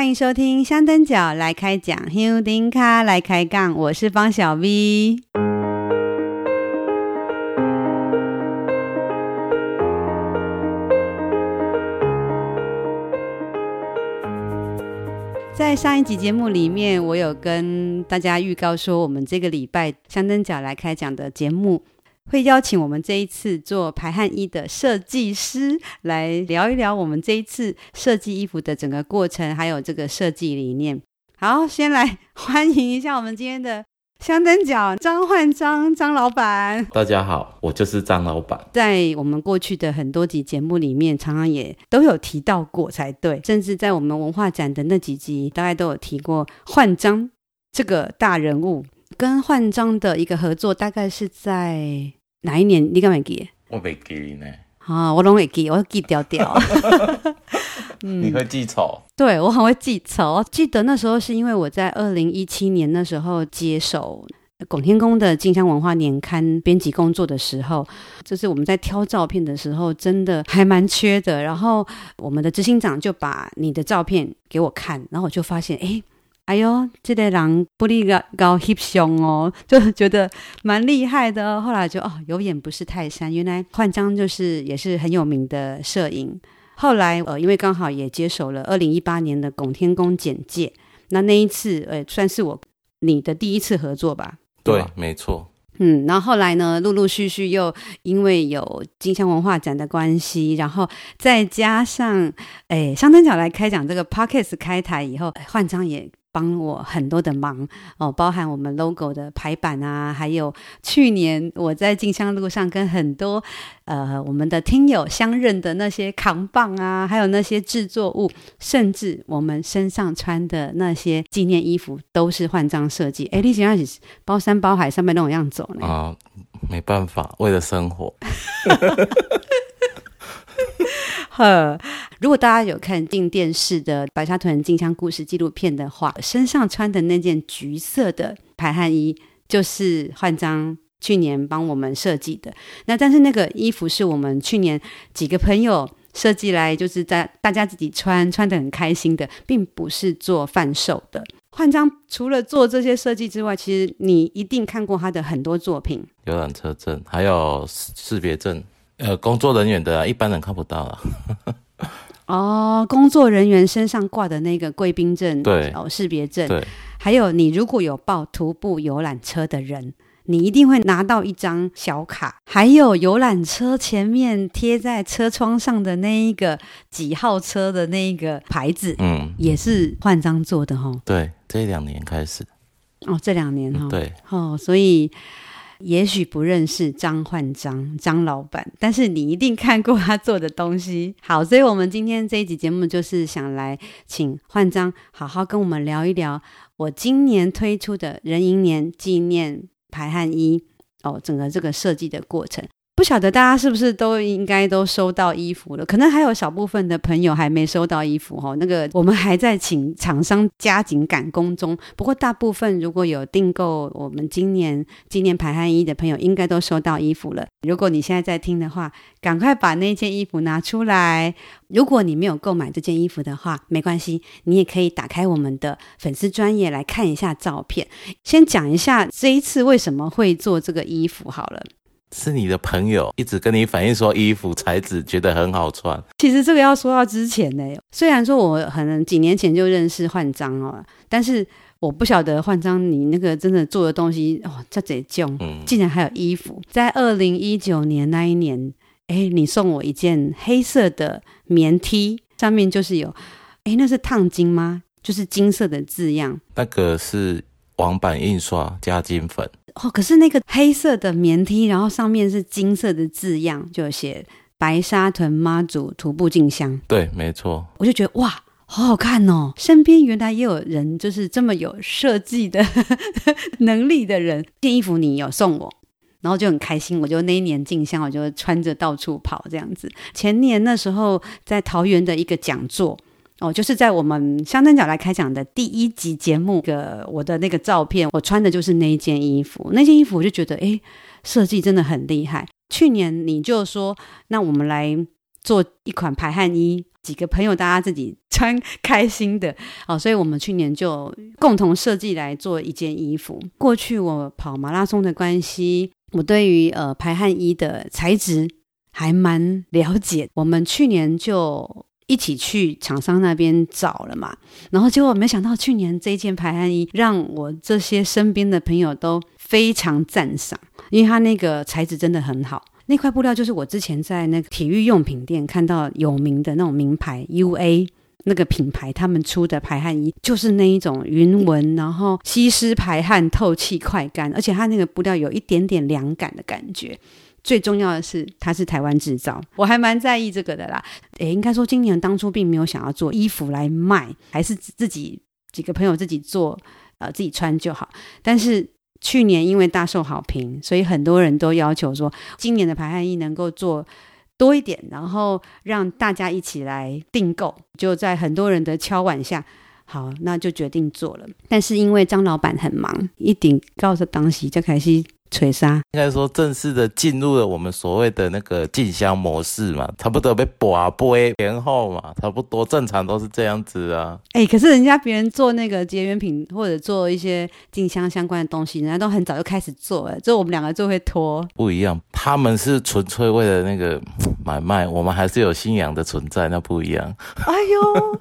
欢迎收听香灯脚来开讲，香灯脚来开杠，我是方小 V。在上一集节目里面，我有跟大家预告说，我们这个礼拜香灯脚来开讲的节目。会邀请我们这一次做排汗衣的设计师来聊一聊我们这一次设计衣服的整个过程，还有这个设计理念。好，先来欢迎一下我们今天的香灯脚张焕章张老板。大家好，我就是张老板。在我们过去的很多集节目里面，常常也都有提到过才对，甚至在我们文化展的那几集，大概都有提过焕章这个大人物。跟焕章的一个合作，大概是在。哪一年？你敢会记？我没记呢。啊，我拢会记，我记掉掉。嗯、你会记仇？对，我很会记仇。记得那时候是因为我在二零一七年那时候接手拱天宫的镜像文化年刊编辑工作的时候，就是我们在挑照片的时候，真的还蛮缺的。然后我们的执行长就把你的照片给我看，然后我就发现，哎。哎呦，这个人不离个高翕相哦，就觉得蛮厉害的。后来就哦，有眼不识泰山，原来焕章就是也是很有名的摄影。后来呃，因为刚好也接手了二零一八年的拱天宫简介，那那一次呃，算是我你的第一次合作吧？对，没错。嗯，然后后来呢，陆陆续续又因为有镜像文化展的关系，然后再加上哎，香灯角来开讲这个 p o c k e t 开台以后，焕章也。帮我很多的忙哦，包含我们 logo 的排版啊，还有去年我在镜像路上跟很多呃我们的听友相认的那些扛棒啊，还有那些制作物，甚至我们身上穿的那些纪念衣服，都是换章设计。哎，你想要包山包海上面那种样走呢？啊，没办法，为了生活。呵，如果大家有看进电视的白沙屯静香故事纪录片的话，身上穿的那件橘色的排汗衣，就是焕章去年帮我们设计的。那但是那个衣服是我们去年几个朋友设计来，就是在大家自己穿，穿得很开心的，并不是做贩售的。焕章除了做这些设计之外，其实你一定看过他的很多作品，游览车证，还有识别证。呃，工作人员的、啊、一般人看不到啊。哦，工作人员身上挂的那个贵宾证，对，哦，识别证，对。还有，你如果有报徒步游览车的人，你一定会拿到一张小卡。还有游览车前面贴在车窗上的那一个几号车的那一个牌子，嗯，也是换章做的哈、哦。对，这两年开始。哦，这两年哈、哦。对。哦，所以。也许不认识张焕章张老板，但是你一定看过他做的东西。好，所以我们今天这一集节目就是想来请焕章好好跟我们聊一聊我今年推出的壬寅年纪念排汗衣哦，整个这个设计的过程。不晓得大家是不是都应该都收到衣服了？可能还有少部分的朋友还没收到衣服哈。那个我们还在请厂商加紧赶工中。不过大部分如果有订购我们今年纪念排汗衣的朋友，应该都收到衣服了。如果你现在在听的话，赶快把那件衣服拿出来。如果你没有购买这件衣服的话，没关系，你也可以打开我们的粉丝专业来看一下照片。先讲一下这一次为什么会做这个衣服好了。是你的朋友一直跟你反映说衣服材质觉得很好穿。其实这个要说到之前呢，虽然说我可能几年前就认识焕章哦，但是我不晓得焕章你那个真的做的东西哦，这贼囧，竟然还有衣服。在二零一九年那一年，哎，你送我一件黑色的棉 T，上面就是有，哎，那是烫金吗？就是金色的字样。那个是网版印刷加金粉。哦，可是那个黑色的棉 T，然后上面是金色的字样，就写白沙屯妈祖徒步进香。对，没错。我就觉得哇，好好看哦！身边原来也有人就是这么有设计的 能力的人。这件衣服你有送我，然后就很开心。我就那一年进香，我就穿着到处跑这样子。前年那时候在桃园的一个讲座。哦，就是在我们香灯脚来开讲的第一集节目，个我的那个照片，我穿的就是那一件衣服。那件衣服我就觉得，哎，设计真的很厉害。去年你就说，那我们来做一款排汗衣，几个朋友大家自己穿开心的哦，所以我们去年就共同设计来做一件衣服。过去我跑马拉松的关系，我对于呃排汗衣的材质还蛮了解。我们去年就一起去厂商那边找了嘛，然后结果没想到去年这件排汗衣让我这些身边的朋友都非常赞赏，因为它那个材质真的很好。那块布料就是我之前在那个体育用品店看到有名的那种名牌 UA 那个品牌，他们出的排汗衣就是那一种云纹，然后吸湿排汗、透气快干，而且它那个布料有一点点凉感的感觉。最重要的是，它是台湾制造，我还蛮在意这个的啦。诶，应该说今年当初并没有想要做衣服来卖，还是自己几个朋友自己做，呃，自己穿就好。但是。去年因为大受好评，所以很多人都要求说，今年的排汗衣能够做多一点，然后让大家一起来订购。就在很多人的敲碗下，好，那就决定做了。但是因为张老板很忙，一顶告诉当时就开始。锤杀，应该说正式的进入了我们所谓的那个进香模式嘛，差不多被拔杯前后嘛，差不多正常都是这样子啊。哎、欸，可是人家别人做那个结缘品或者做一些进香相关的东西，人家都很早就开始做了，就我们两个就会拖。不一样，他们是纯粹为了那个 买卖，我们还是有信仰的存在，那不一样。哎呦。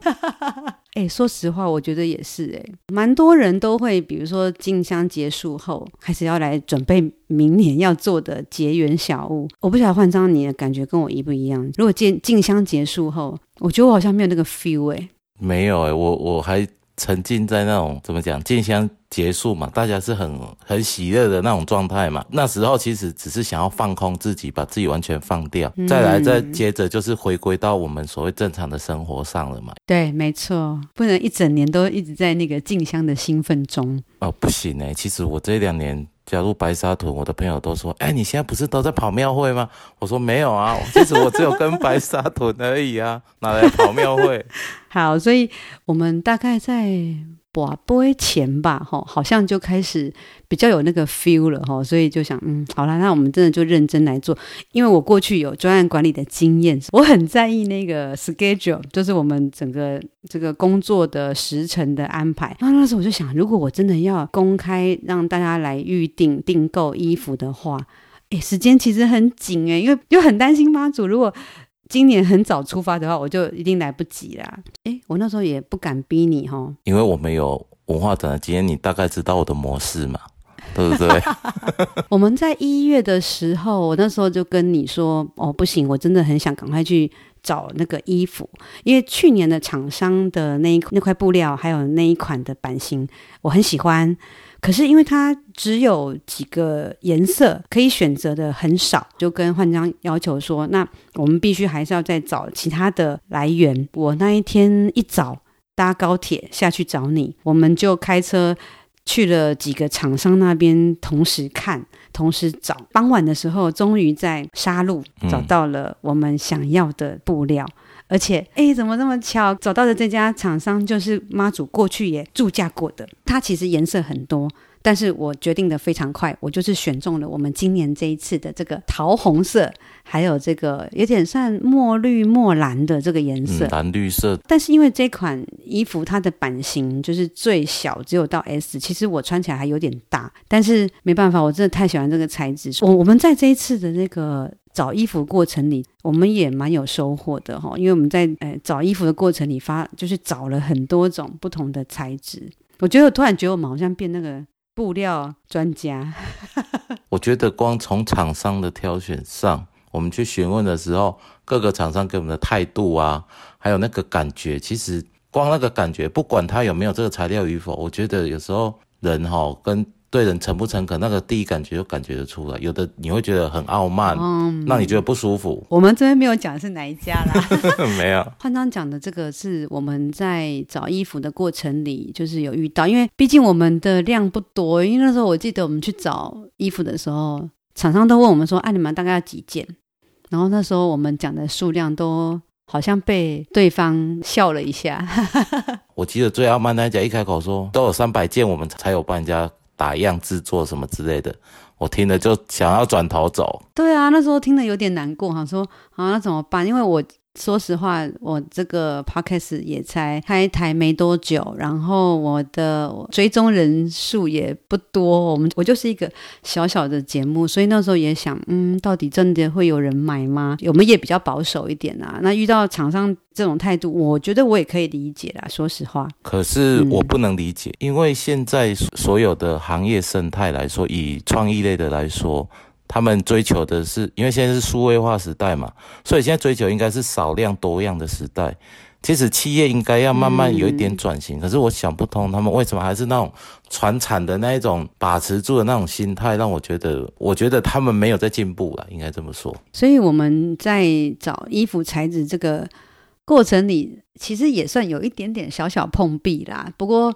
哎，说实话，我觉得也是哎，蛮多人都会，比如说进香结束后，开始要来准备明年要做的结缘小物。我不晓得换张你的感觉跟我一不一样？如果进进香结束后，我觉得我好像没有那个 feel 哎，没有哎，我我还。沉浸在那种怎么讲，进香结束嘛，大家是很很喜乐的那种状态嘛。那时候其实只是想要放空自己，把自己完全放掉，嗯、再来再接着就是回归到我们所谓正常的生活上了嘛。对，没错，不能一整年都一直在那个进香的兴奋中。哦，不行哎，其实我这两年。假如白沙屯，我的朋友都说：“哎，你现在不是都在跑庙会吗？”我说：“没有啊，其实我只有跟白沙屯而已啊，哪来跑庙会？”好，所以我们大概在。哇，不会钱吧？哈，好像就开始比较有那个 feel 了哈，所以就想，嗯，好了，那我们真的就认真来做。因为我过去有专案管理的经验，我很在意那个 schedule，就是我们整个这个工作的时程的安排。那那时候我就想，如果我真的要公开让大家来预定订购衣服的话，诶，时间其实很紧诶，因为又很担心妈祖如果。今年很早出发的话，我就一定来不及啦。诶，我那时候也不敢逼你哈，因为我们有文化展的经验，你大概知道我的模式嘛，对不对？我们在一月的时候，我那时候就跟你说，哦，不行，我真的很想赶快去找那个衣服，因为去年的厂商的那一那块布料，还有那一款的版型，我很喜欢。可是因为它只有几个颜色可以选择的很少，就跟焕章要求说，那我们必须还是要再找其他的来源。我那一天一早搭高铁下去找你，我们就开车去了几个厂商那边，同时看，同时找。傍晚的时候，终于在沙路找到了我们想要的布料。嗯而且，哎，怎么那么巧？找到的这家厂商就是妈祖过去也驻驾过的。它其实颜色很多，但是我决定的非常快，我就是选中了我们今年这一次的这个桃红色，还有这个有点算墨绿墨蓝的这个颜色，嗯、蓝绿色。但是因为这款衣服它的版型就是最小，只有到 S，其实我穿起来还有点大，但是没办法，我真的太喜欢这个材质。我我们在这一次的那个。找衣服过程里，我们也蛮有收获的哈，因为我们在呃找衣服的过程里发，就是找了很多种不同的材质。我觉得突然觉得我们好像变那个布料专家。我觉得光从厂商的挑选上，我们去询问的时候，各个厂商给我们的态度啊，还有那个感觉，其实光那个感觉，不管他有没有这个材料与否，我觉得有时候人哈跟。对人诚不诚恳，那个第一感觉就感觉得出来。有的你会觉得很傲慢，嗯，那你觉得不舒服。我们这边没有讲是哪一家啦，没有。焕章讲的这个是我们在找衣服的过程里，就是有遇到，因为毕竟我们的量不多。因为那时候我记得我们去找衣服的时候，厂商都问我们说：“哎、啊，你们大概要几件？”然后那时候我们讲的数量都好像被对方笑了一下。我记得最傲慢那一家一开口说都有三百件，我们才有帮人家。打样制作什么之类的，我听了就想要转头走。对啊，那时候听了有点难过，想说啊，那怎么办？因为我。说实话，我这个 podcast 也才开台没多久，然后我的追踪人数也不多，我们我就是一个小小的节目，所以那时候也想，嗯，到底真的会有人买吗？我们也比较保守一点啊。那遇到厂商这种态度，我觉得我也可以理解啦。说实话，可是我不能理解，嗯、因为现在所有的行业生态来说，以创意类的来说。他们追求的是，因为现在是数位化时代嘛，所以现在追求应该是少量多样的时代。其实企业应该要慢慢有一点转型，嗯、可是我想不通他们为什么还是那种传产的那一种把持住的那种心态，让我觉得，我觉得他们没有在进步了，应该这么说。所以我们在找衣服材质这个过程里，其实也算有一点点小小碰壁啦。不过。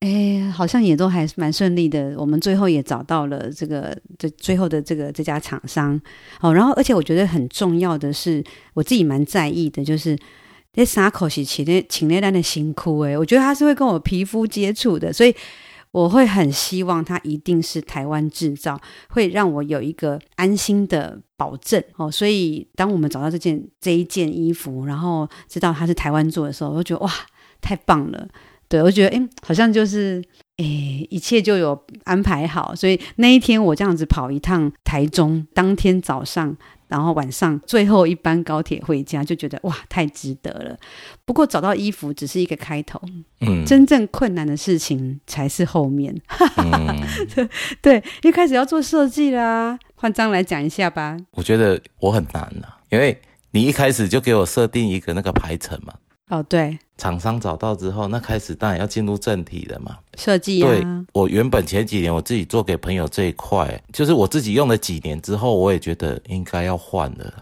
哎，好像也都还蛮顺利的。我们最后也找到了这个这最后的这个这家厂商。哦，然后而且我觉得很重要的是，我自己蛮在意的，就是这三口是请那请那单的辛苦哎，我觉得他是会跟我皮肤接触的，所以我会很希望他一定是台湾制造，会让我有一个安心的保证哦。所以当我们找到这件这一件衣服，然后知道它是台湾做的时候，我就觉得哇，太棒了。对，我觉得哎，好像就是哎，一切就有安排好，所以那一天我这样子跑一趟台中，当天早上，然后晚上最后一班高铁回家，就觉得哇，太值得了。不过找到衣服只是一个开头，嗯，真正困难的事情才是后面。嗯、对，一开始要做设计啦，换章来讲一下吧。我觉得我很难呐、啊，因为你一开始就给我设定一个那个排程嘛。哦，对，厂商找到之后，那开始当然要进入正题了嘛。设计啊，对，我原本前几年我自己做给朋友这一块，就是我自己用了几年之后，我也觉得应该要换了。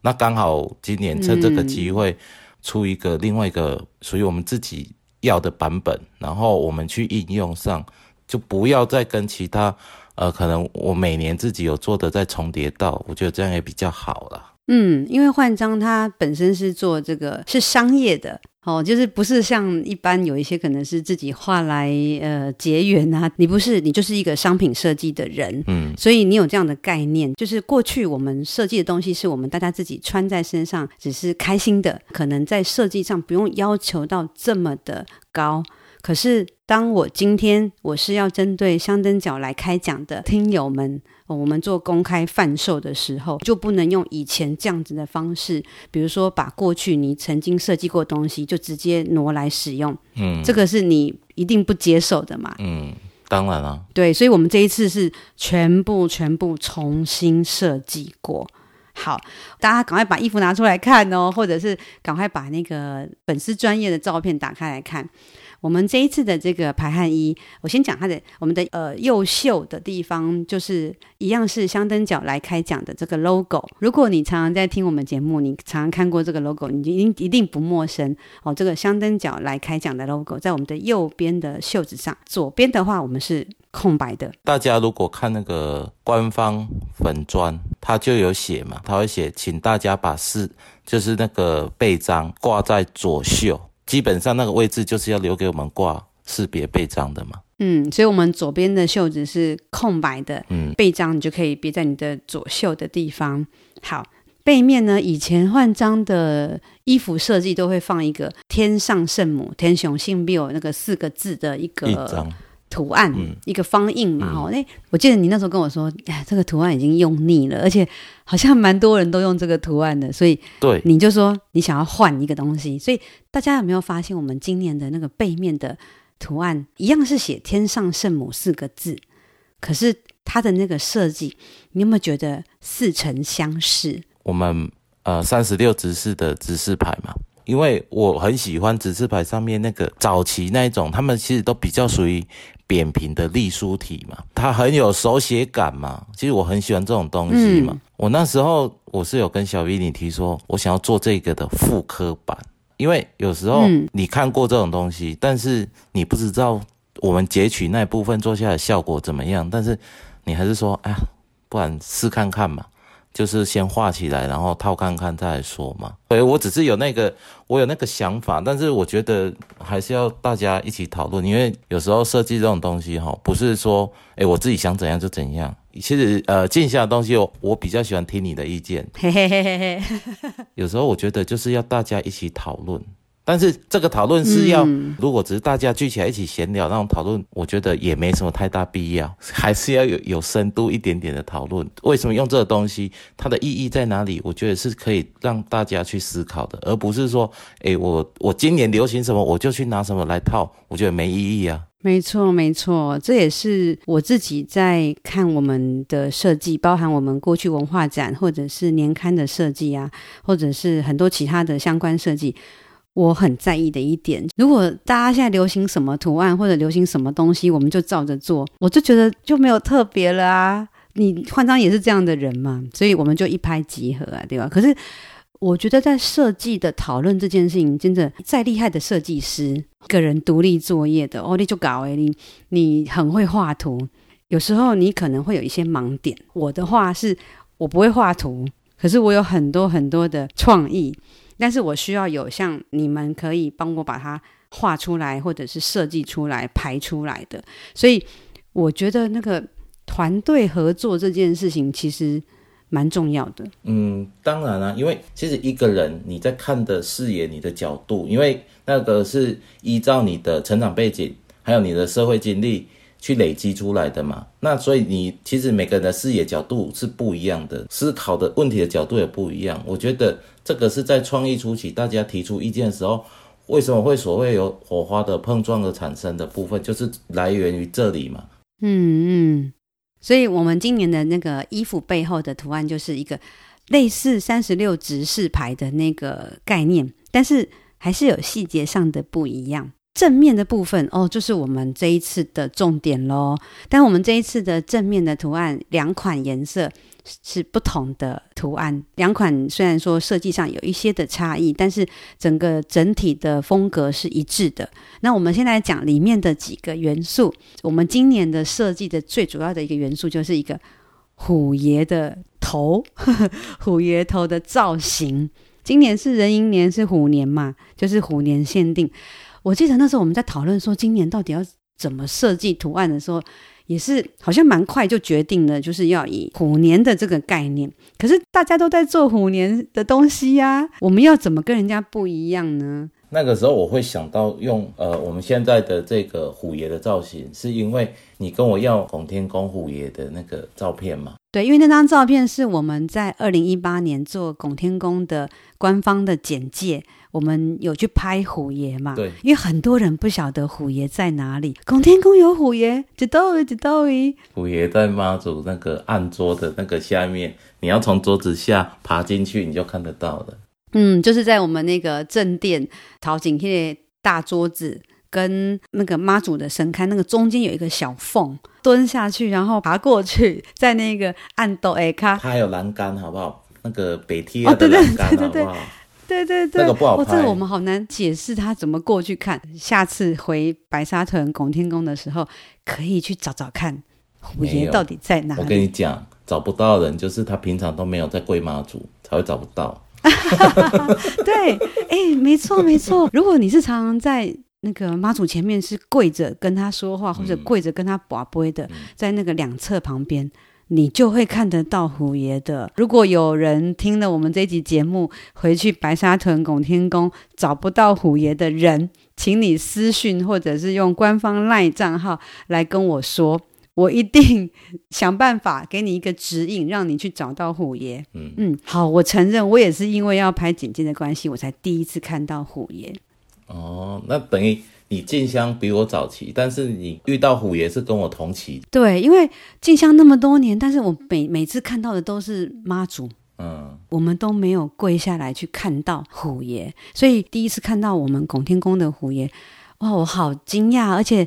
那刚好今年趁这个机会出一个另外一个属于我们自己要的版本，嗯、然后我们去应用上，就不要再跟其他呃，可能我每年自己有做的再重叠到，我觉得这样也比较好了。嗯，因为焕章它本身是做这个是商业的哦，就是不是像一般有一些可能是自己画来呃结缘啊，你不是，你就是一个商品设计的人，嗯，所以你有这样的概念，就是过去我们设计的东西是我们大家自己穿在身上，只是开心的，可能在设计上不用要求到这么的高。可是当我今天我是要针对香灯角来开讲的听友们。我们做公开贩售的时候，就不能用以前这样子的方式，比如说把过去你曾经设计过的东西就直接挪来使用，嗯，这个是你一定不接受的嘛？嗯，当然了，对，所以我们这一次是全部全部重新设计过。好，大家赶快把衣服拿出来看哦，或者是赶快把那个粉丝专业的照片打开来看。我们这一次的这个排汗衣，我先讲它的，我们的呃右袖的地方，就是一样是香灯角来开讲的这个 logo。如果你常常在听我们节目，你常常看过这个 logo，你一定一定不陌生哦。这个香灯角来开讲的 logo 在我们的右边的袖子上，左边的话我们是空白的。大家如果看那个官方粉砖，它就有写嘛，它会写，请大家把是就是那个背章挂在左袖。基本上那个位置就是要留给我们挂识别背章的嘛。嗯，所以我们左边的袖子是空白的，嗯，背章你就可以别在你的左袖的地方。好，背面呢，以前换章的衣服设计都会放一个“天上圣母”、“天雄性缪”那个四个字的一个图案，嗯、一个方印嘛。哦、嗯，那我记得你那时候跟我说，哎，这个图案已经用腻了，而且好像蛮多人都用这个图案的，所以对，你就说你想要换一个东西。所以大家有没有发现，我们今年的那个背面的图案一样是写“天上圣母”四个字，可是它的那个设计，你有没有觉得似曾相识？我们呃三十六执事的指示牌嘛。因为我很喜欢指示牌上面那个早期那一种，他们其实都比较属于扁平的隶书体嘛，它很有手写感嘛。其实我很喜欢这种东西嘛。嗯、我那时候我是有跟小 V 你提说，我想要做这个的复刻版，因为有时候你看过这种东西，嗯、但是你不知道我们截取那部分做下来的效果怎么样，但是你还是说，哎呀，不然试看看嘛。就是先画起来，然后套看看再来说嘛。对，我只是有那个，我有那个想法，但是我觉得还是要大家一起讨论，因为有时候设计这种东西哈，不是说，诶，我自己想怎样就怎样。其实，呃，静下的东西，我我比较喜欢听你的意见。嘿嘿嘿嘿嘿。有时候我觉得就是要大家一起讨论。但是这个讨论是要，嗯、如果只是大家聚起来一起闲聊那种讨论，我觉得也没什么太大必要，还是要有有深度一点点的讨论。为什么用这个东西？它的意义在哪里？我觉得是可以让大家去思考的，而不是说，诶，我我今年流行什么，我就去拿什么来套，我觉得没意义啊。没错，没错，这也是我自己在看我们的设计，包含我们过去文化展或者是年刊的设计啊，或者是很多其他的相关设计。我很在意的一点，如果大家现在流行什么图案或者流行什么东西，我们就照着做，我就觉得就没有特别了啊。你换张也是这样的人嘛，所以我们就一拍即合啊，对吧？可是我觉得在设计的讨论这件事情，真的再厉害的设计师，个人独立作业的，哦，你就搞诶，你你很会画图，有时候你可能会有一些盲点。我的话是我不会画图，可是我有很多很多的创意。但是我需要有像你们可以帮我把它画出来，或者是设计出来、排出来的，所以我觉得那个团队合作这件事情其实蛮重要的。嗯，当然啦，因为其实一个人你在看的视野、你的角度，因为那个是依照你的成长背景，还有你的社会经历。去累积出来的嘛，那所以你其实每个人的视野角度是不一样的，思考的问题的角度也不一样。我觉得这个是在创意初期，大家提出意见的时候，为什么会所谓有火花的碰撞的产生的部分，就是来源于这里嘛。嗯嗯，所以我们今年的那个衣服背后的图案就是一个类似三十六直式牌的那个概念，但是还是有细节上的不一样。正面的部分哦，就是我们这一次的重点喽。但我们这一次的正面的图案，两款颜色是不同的图案。两款虽然说设计上有一些的差异，但是整个整体的风格是一致的。那我们现在讲里面的几个元素。我们今年的设计的最主要的一个元素，就是一个虎爷的头，虎爷头的造型。今年是壬寅年，是虎年嘛，就是虎年限定。我记得那时候我们在讨论说今年到底要怎么设计图案的时候，也是好像蛮快就决定了，就是要以虎年的这个概念。可是大家都在做虎年的东西呀，我们要怎么跟人家不一样呢？那个时候我会想到用呃我们现在的这个虎爷的造型，是因为你跟我要拱天宫虎爷的那个照片吗？对，因为那张照片是我们在二零一八年做拱天宫的官方的简介，我们有去拍虎爷嘛？对，因为很多人不晓得虎爷在哪里，拱天宫有虎爷，知道知道。虎爷在妈祖那个案桌的那个下面，你要从桌子下爬进去，你就看得到了。嗯，就是在我们那个正殿陶景那大桌子跟那个妈祖的神龛那个中间有一个小缝，蹲下去然后爬过去，在那个暗斗哎卡，它还有栏杆好不好？那个北梯的栏杆好不好？对对对，这个不好拍。这个我们好难解释他怎么过去看。下次回白沙屯拱天宫的时候，可以去找找看虎爷到底在哪里。我跟你讲，找不到的人就是他平常都没有在跪妈祖，才会找不到。对，哎、欸，没错没错。如果你是常常在那个妈祖前面是跪着跟他说话，或者跪着跟他把杯的，在那个两侧旁边，你就会看得到虎爷的。如果有人听了我们这集节目，回去白沙屯拱天宫找不到虎爷的人，请你私讯或者是用官方 LINE 账号来跟我说。我一定想办法给你一个指引，让你去找到虎爷。嗯嗯，好，我承认，我也是因为要拍简介的关系，我才第一次看到虎爷。哦，那等于你进香比我早期，但是你遇到虎爷是跟我同期。对，因为进香那么多年，但是我每每次看到的都是妈祖，嗯，我们都没有跪下来去看到虎爷，所以第一次看到我们拱天宫的虎爷，哇，我好惊讶，而且。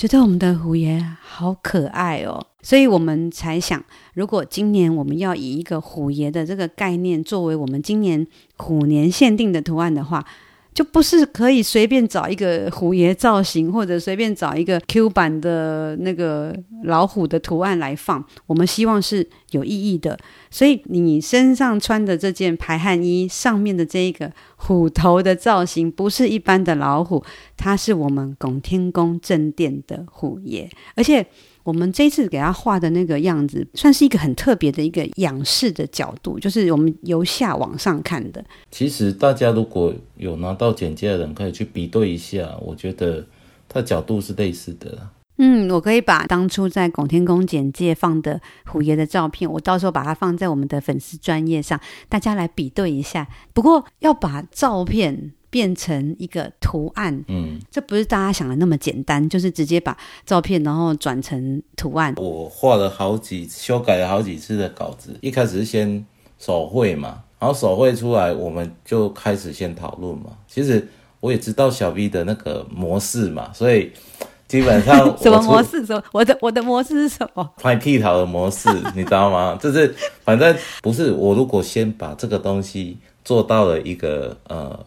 觉得我们的虎爷好可爱哦，所以我们才想，如果今年我们要以一个虎爷的这个概念作为我们今年虎年限定的图案的话，就不是可以随便找一个虎爷造型，或者随便找一个 Q 版的那个老虎的图案来放。我们希望是有意义的。所以你身上穿的这件排汗衣上面的这一个虎头的造型，不是一般的老虎，它是我们拱天宫正殿的虎爷，而且。我们这次给他画的那个样子，算是一个很特别的一个仰视的角度，就是我们由下往上看的。其实大家如果有拿到简介的人，可以去比对一下，我觉得它角度是类似的。嗯，我可以把当初在拱天宫简介放的虎爷的照片，我到时候把它放在我们的粉丝专业上，大家来比对一下。不过要把照片。变成一个图案，嗯，这不是大家想的那么简单，就是直接把照片然后转成图案。我画了好几，修改了好几次的稿子，一开始是先手绘嘛，然后手绘出来，我们就开始先讨论嘛。其实我也知道小 V 的那个模式嘛，所以基本上 什么模式？什么？我的我的模式是什么？拍屁桃的模式，你知道吗？就是反正不是我，如果先把这个东西做到了一个呃。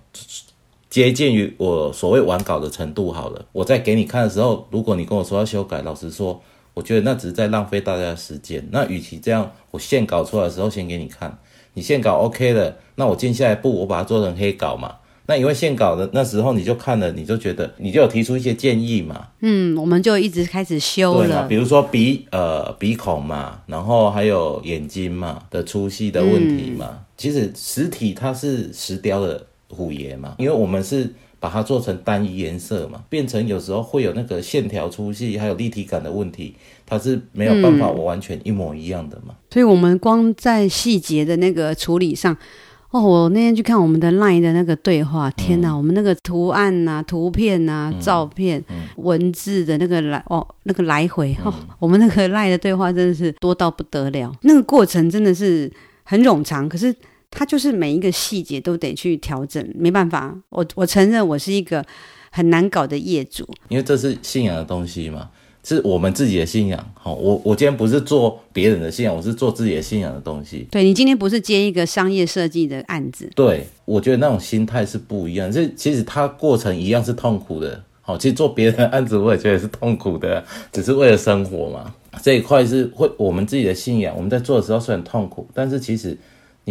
接近于我所谓完稿的程度好了，我在给你看的时候，如果你跟我说要修改，老实说，我觉得那只是在浪费大家的时间。那与其这样，我现稿出来的时候先给你看，你现稿 OK 了，那我接下来步，我把它做成黑稿嘛。那因为现稿的那时候你就看了，你就觉得你就有提出一些建议嘛。嗯，我们就一直开始修了，比如说鼻呃鼻孔嘛，然后还有眼睛嘛的粗细的问题嘛。嗯、其实实体它是石雕的。虎爷嘛，因为我们是把它做成单一颜色嘛，变成有时候会有那个线条粗细还有立体感的问题，它是没有办法我完全一模一样的嘛。嗯、所以，我们光在细节的那个处理上，哦，我那天去看我们的 LINE 的那个对话，天哪，嗯、我们那个图案呐、啊、图片呐、啊、照片、文字的那个来哦，那个来回，我们那个 LINE 的对话真的是多到不得了，那个过程真的是很冗长，可是。他就是每一个细节都得去调整，没办法，我我承认我是一个很难搞的业主，因为这是信仰的东西嘛，是我们自己的信仰。好，我我今天不是做别人的信仰，我是做自己的信仰的东西。对，你今天不是接一个商业设计的案子，对，我觉得那种心态是不一样。这其实它过程一样是痛苦的。好，其实做别人的案子我也觉得是痛苦的，只是为了生活嘛。这一块是会我们自己的信仰，我们在做的时候虽然痛苦，但是其实。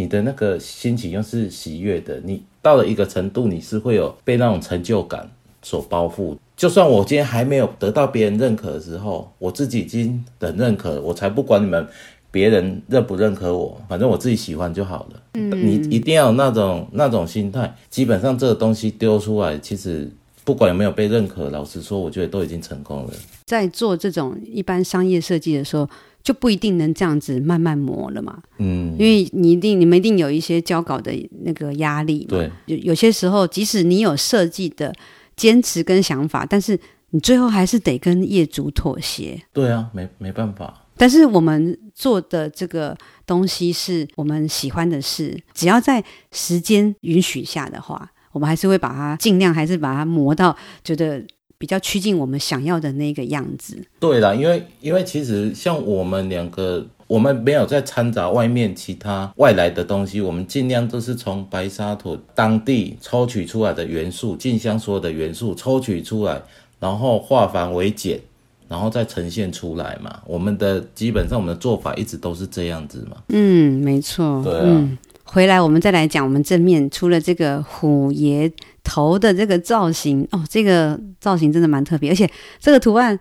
你的那个心情又是喜悦的，你到了一个程度，你是会有被那种成就感所包覆。就算我今天还没有得到别人认可的时候，我自己已经很认可了，我才不管你们别人认不认可我，反正我自己喜欢就好了。嗯，你一定要有那种那种心态。基本上这个东西丢出来，其实不管有没有被认可，老实说，我觉得都已经成功了。在做这种一般商业设计的时候。就不一定能这样子慢慢磨了嘛，嗯，因为你一定你们一定有一些交稿的那个压力，对，有有些时候即使你有设计的坚持跟想法，但是你最后还是得跟业主妥协。对啊，没没办法。但是我们做的这个东西是我们喜欢的事，只要在时间允许下的话，我们还是会把它尽量还是把它磨到觉得。比较趋近我们想要的那个样子。对啦，因为因为其实像我们两个，我们没有在掺杂外面其他外来的东西，我们尽量都是从白沙土当地抽取出来的元素，进香所有的元素抽取出来，然后化繁为简，然后再呈现出来嘛。我们的基本上我们的做法一直都是这样子嘛。嗯，没错。对啊。嗯回来，我们再来讲我们正面，除了这个虎爷头的这个造型哦，这个造型真的蛮特别，而且这个图案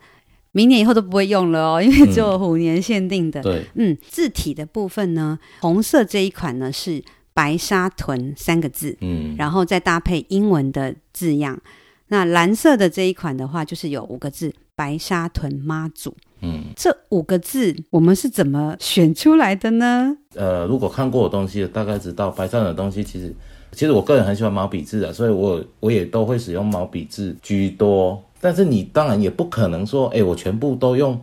明年以后都不会用了哦，因为只有虎年限定的。嗯、对，嗯，字体的部分呢，红色这一款呢是白沙屯三个字，嗯，然后再搭配英文的字样。那蓝色的这一款的话，就是有五个字。白沙屯妈祖，嗯，这五个字我们是怎么选出来的呢？呃，如果看过我东西的，大概知道白沙屯的东西，其实其实我个人很喜欢毛笔字啊，所以我我也都会使用毛笔字居多。但是你当然也不可能说，哎，我全部都用，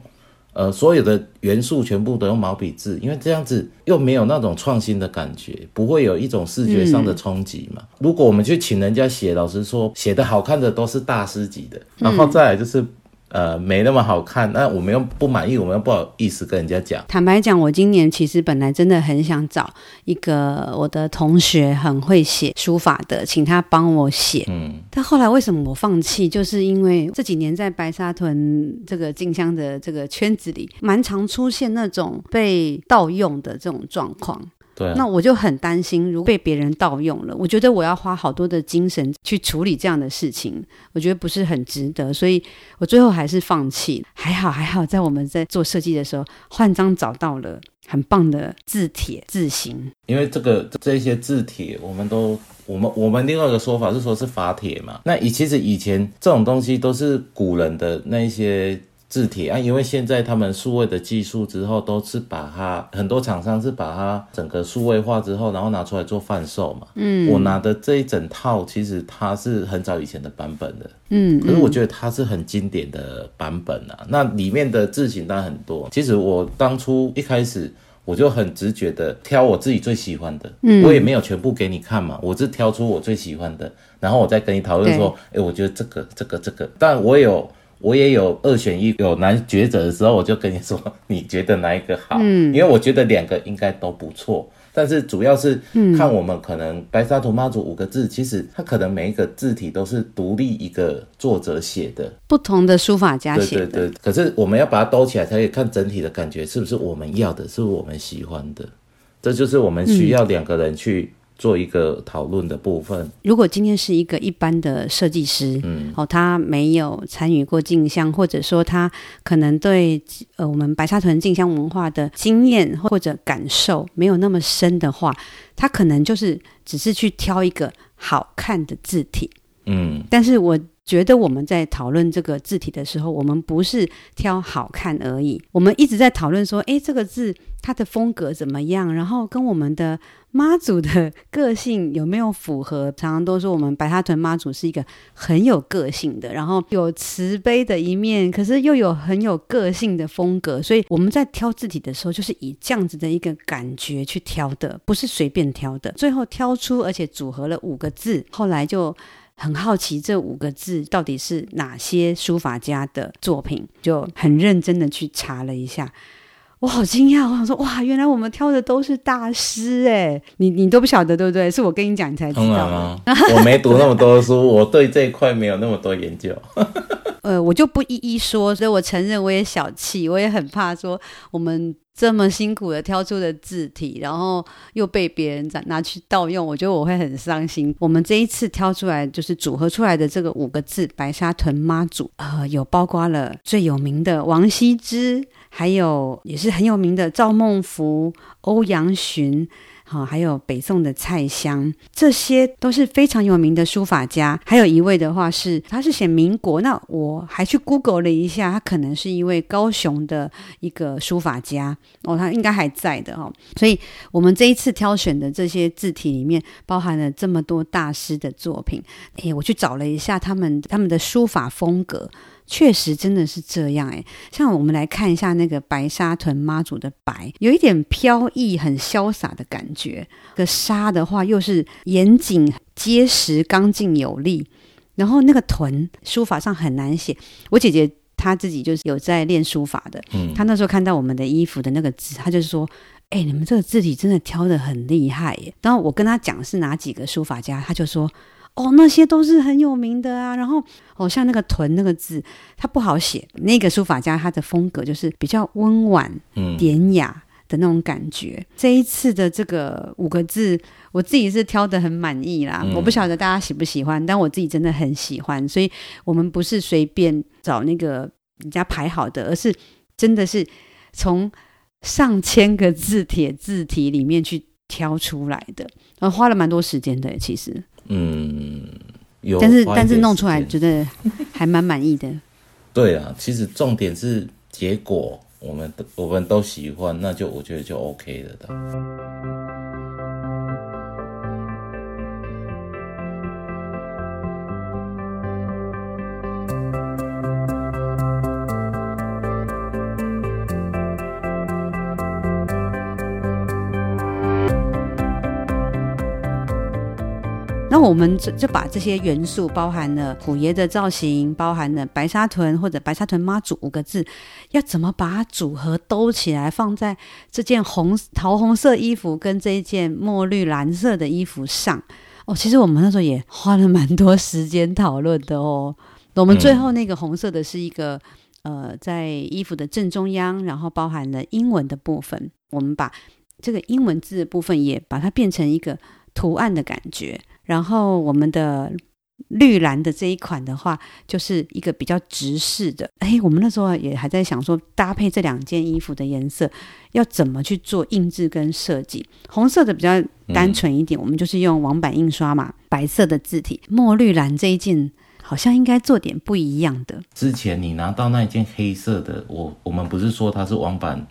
呃，所有的元素全部都用毛笔字，因为这样子又没有那种创新的感觉，不会有一种视觉上的冲击嘛。嗯、如果我们去请人家写，老实说，写的好看的都是大师级的，然后再来就是。呃没那么好看，那我们又不满意，我们又不好意思跟人家讲。坦白讲，我今年其实本来真的很想找一个我的同学很会写书法的，请他帮我写。嗯，但后来为什么我放弃？就是因为这几年在白沙屯这个静香的这个圈子里，蛮常出现那种被盗用的这种状况。对啊，那我就很担心，如果被别人盗用了，我觉得我要花好多的精神去处理这样的事情，我觉得不是很值得，所以我最后还是放弃。还好还好，在我们在做设计的时候，换章找到了很棒的字帖字型，因为这个这些字帖，我们都我们我们另外一个说法是说是法帖嘛，那以其实以前这种东西都是古人的那些。字体啊，因为现在他们数位的技术之后，都是把它很多厂商是把它整个数位化之后，然后拿出来做贩售嘛。嗯，我拿的这一整套，其实它是很早以前的版本的。嗯，可是我觉得它是很经典的版本啊。那里面的字型当然很多。其实我当初一开始我就很直觉的挑我自己最喜欢的。嗯，我也没有全部给你看嘛，我是挑出我最喜欢的，然后我再跟你讨论说，哎、欸，我觉得这个、这个、这个，但我有。我也有二选一，有难抉择的时候，我就跟你说，你觉得哪一个好？嗯，因为我觉得两个应该都不错，但是主要是看我们可能白沙屯妈祖五个字，其实它可能每一个字体都是独立一个作者写的，不同的书法家写的。对对对，可是我们要把它兜起来，才可以看整体的感觉是不是我们要的，是不是我们喜欢的。这就是我们需要两个人去。做一个讨论的部分。如果今天是一个一般的设计师，嗯，哦，他没有参与过镜像，或者说他可能对呃我们白沙屯镜像文化的经验或者感受没有那么深的话，他可能就是只是去挑一个好看的字体，嗯，但是我觉得我们在讨论这个字体的时候，我们不是挑好看而已，我们一直在讨论说，诶，这个字它的风格怎么样，然后跟我们的。妈祖的个性有没有符合？常常都说我们白沙屯妈祖是一个很有个性的，然后有慈悲的一面，可是又有很有个性的风格。所以我们在挑字体的时候，就是以这样子的一个感觉去挑的，不是随便挑的。最后挑出而且组合了五个字，后来就很好奇这五个字到底是哪些书法家的作品，就很认真的去查了一下。我好惊讶！我想说，哇，原来我们挑的都是大师哎！你你都不晓得对不对？是我跟你讲，你才知道。当然了，我没读那么多书，我对这一块没有那么多研究。呃，我就不一一说，所以我承认我也小气，我也很怕说我们这么辛苦的挑出的字体，然后又被别人拿去盗用，我觉得我会很伤心。我们这一次挑出来就是组合出来的这个五个字“白沙屯妈祖”，呃，有包括了最有名的王羲之。还有也是很有名的赵孟頫、欧阳询，好，还有北宋的蔡襄，这些都是非常有名的书法家。还有一位的话是，他是写民国，那我还去 Google 了一下，他可能是一位高雄的一个书法家哦，他应该还在的哦。所以，我们这一次挑选的这些字体里面，包含了这么多大师的作品。诶，我去找了一下他们他们的书法风格。确实真的是这样诶，像我们来看一下那个白沙屯妈祖的白，有一点飘逸、很潇洒的感觉。个沙的话，又是严谨、结实、刚劲有力。然后那个屯书法上很难写，我姐姐她自己就是有在练书法的，嗯，她那时候看到我们的衣服的那个字，她就说：“哎，你们这个字体真的挑的很厉害耶。”然后我跟她讲是哪几个书法家，她就说。哦，那些都是很有名的啊。然后，哦，像那个“屯”那个字，它不好写。那个书法家他的风格就是比较温婉、典雅的那种感觉。嗯、这一次的这个五个字，我自己是挑的很满意啦。嗯、我不晓得大家喜不喜欢，但我自己真的很喜欢。所以我们不是随便找那个人家排好的，而是真的是从上千个字 帖字体里面去挑出来的，然后花了蛮多时间的，其实。嗯，有，但是但是弄出来觉得还蛮满意的。对啊，其实重点是结果，我们我们都喜欢，那就我觉得就 OK 了的。那我们就就把这些元素，包含了虎爷的造型，包含了白沙屯或者白沙屯妈祖五个字，要怎么把它组合兜起来，放在这件红桃红色衣服跟这一件墨绿蓝色的衣服上？哦，其实我们那时候也花了蛮多时间讨论的哦。我们最后那个红色的是一个。呃，在衣服的正中央，然后包含了英文的部分。我们把这个英文字的部分也把它变成一个图案的感觉。然后我们的绿蓝的这一款的话，就是一个比较直视的。哎，我们那时候也还在想说，搭配这两件衣服的颜色要怎么去做印制跟设计。红色的比较单纯一点，我们就是用网版印刷嘛，白色的字体。墨绿蓝这一件。好像应该做点不一样的。之前你拿到那一件黑色的，我我们不是说它是网版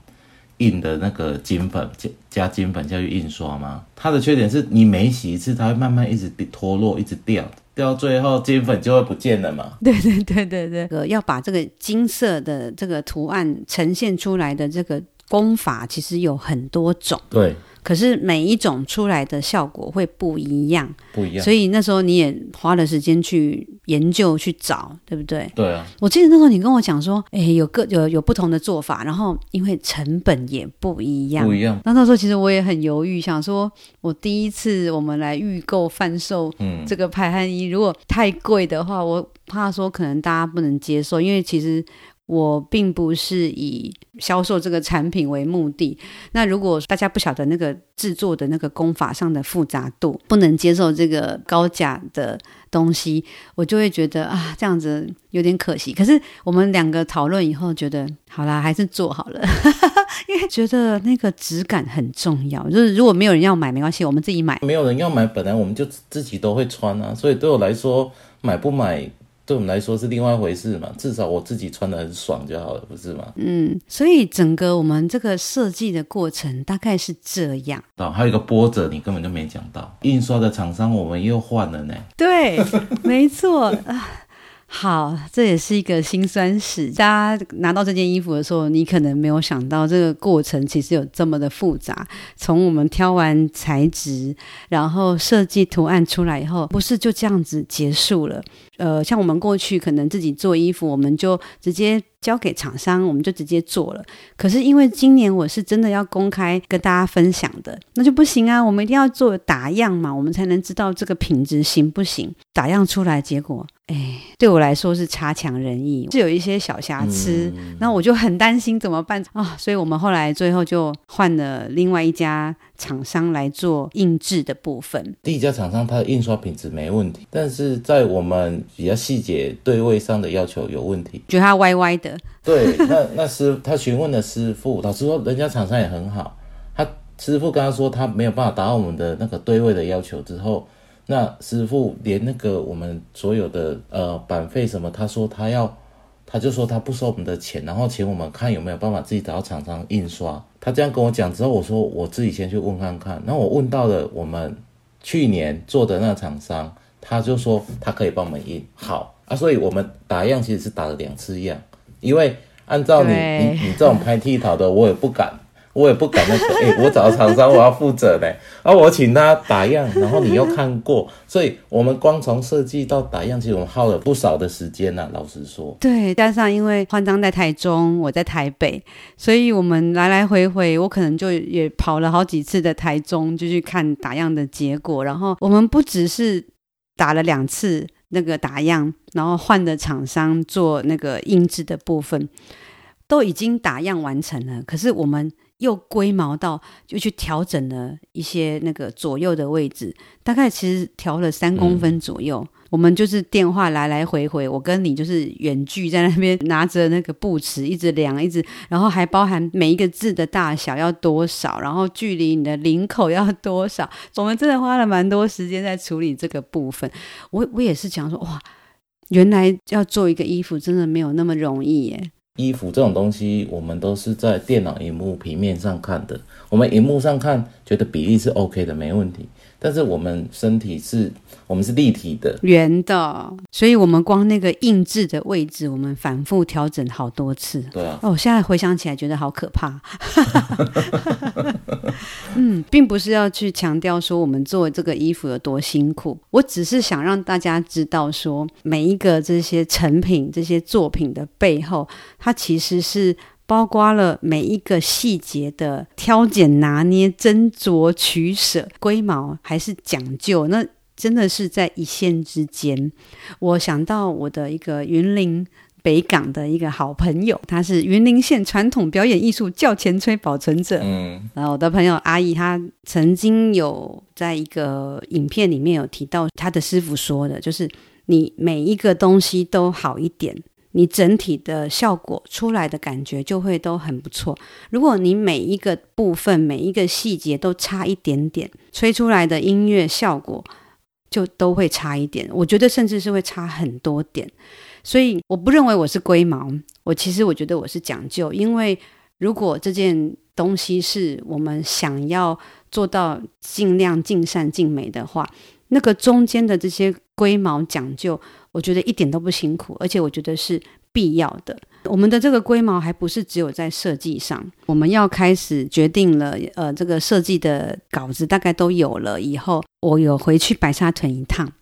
印的那个金粉加加金粉下去印刷吗？它的缺点是你每洗一次，它会慢慢一直脱落，一直掉，掉到最后金粉就会不见了嘛。对对对对对，呃，要把这个金色的这个图案呈现出来的这个功法，其实有很多种。对。可是每一种出来的效果会不一样，不一样。所以那时候你也花了时间去研究、去找，对不对？对啊。我记得那时候你跟我讲说，哎，有个有有不同的做法，然后因为成本也不一样，不一样。那那时候其实我也很犹豫，想说我第一次我们来预购贩售这个排汗衣，嗯，如果太贵的话，我怕说可能大家不能接受，因为其实。我并不是以销售这个产品为目的。那如果大家不晓得那个制作的那个工法上的复杂度，不能接受这个高价的东西，我就会觉得啊，这样子有点可惜。可是我们两个讨论以后，觉得好啦，还是做好了，因为觉得那个质感很重要。就是如果没有人要买，没关系，我们自己买。没有人要买，本来我们就自己都会穿啊，所以对我来说，买不买？对我们来说是另外一回事嘛，至少我自己穿的很爽就好了，不是吗？嗯，所以整个我们这个设计的过程大概是这样。哦，还有一个波折，你根本就没讲到，印刷的厂商我们又换了呢。对，没错啊。好，这也是一个辛酸史。大家拿到这件衣服的时候，你可能没有想到这个过程其实有这么的复杂。从我们挑完材质，然后设计图案出来以后，不是就这样子结束了。呃，像我们过去可能自己做衣服，我们就直接交给厂商，我们就直接做了。可是因为今年我是真的要公开跟大家分享的，那就不行啊！我们一定要做打样嘛，我们才能知道这个品质行不行。打样出来结果，哎，对我来说是差强人意，是有一些小瑕疵。那、嗯、我就很担心怎么办啊、哦？所以我们后来最后就换了另外一家厂商来做印制的部分。第一家厂商它的印刷品质没问题，但是在我们比较细节对位上的要求有问题，觉得它歪歪的。对，那那师他询问了师傅，老实说，人家厂商也很好。他师傅跟他说他没有办法达到我们的那个对位的要求之后，那师傅连那个我们所有的呃版费什么，他说他要，他就说他不收我们的钱，然后请我们看有没有办法自己找到厂商印刷。他这样跟我讲之后，我说我自己先去问看看。那我问到了我们去年做的那个厂商。他就说他可以帮我们印好啊，所以我们打样其实是打了两次样，因为按照你你你这种拍剃头的，我也不敢，我也不敢那个，哎、我找厂商我要负责嘞，啊，我请他打样，然后你又看过，所以我们光从设计到打样，其实我们耗了不少的时间呐、啊，老实说。对，加上因为焕章在台中，我在台北，所以我们来来回回，我可能就也跑了好几次的台中，就去看打样的结果，然后我们不只是。打了两次那个打样，然后换的厂商做那个印制的部分，都已经打样完成了。可是我们又龟毛到，就去调整了一些那个左右的位置，大概其实调了三公分左右。我们就是电话来来回回，我跟你就是远距在那边拿着那个布尺一直量，一直，然后还包含每一个字的大小要多少，然后距离你的领口要多少，我们真的花了蛮多时间在处理这个部分。我我也是讲说，哇，原来要做一个衣服真的没有那么容易耶。衣服这种东西，我们都是在电脑荧幕平面上看的，我们荧幕上看觉得比例是 OK 的，没问题。但是我们身体是，我们是立体的、圆的，所以我们光那个印制的位置，我们反复调整好多次。对啊，哦，现在回想起来觉得好可怕。嗯，并不是要去强调说我们做这个衣服有多辛苦，我只是想让大家知道说，每一个这些成品、这些作品的背后，它其实是包括了每一个细节的挑拣、拿捏、斟酌、取舍、龟毛还是讲究，那真的是在一线之间。我想到我的一个云林。北港的一个好朋友，他是云林县传统表演艺术教前吹保存者。嗯，然后我的朋友阿姨，她曾经有在一个影片里面有提到，她的师傅说的，就是你每一个东西都好一点，你整体的效果出来的感觉就会都很不错。如果你每一个部分、每一个细节都差一点点，吹出来的音乐效果就都会差一点。我觉得甚至是会差很多点。所以我不认为我是龟毛，我其实我觉得我是讲究，因为如果这件东西是我们想要做到尽量尽善尽美的话，那个中间的这些龟毛讲究，我觉得一点都不辛苦，而且我觉得是必要的。我们的这个龟毛还不是只有在设计上，我们要开始决定了，呃，这个设计的稿子大概都有了以后，我有回去白沙屯一趟，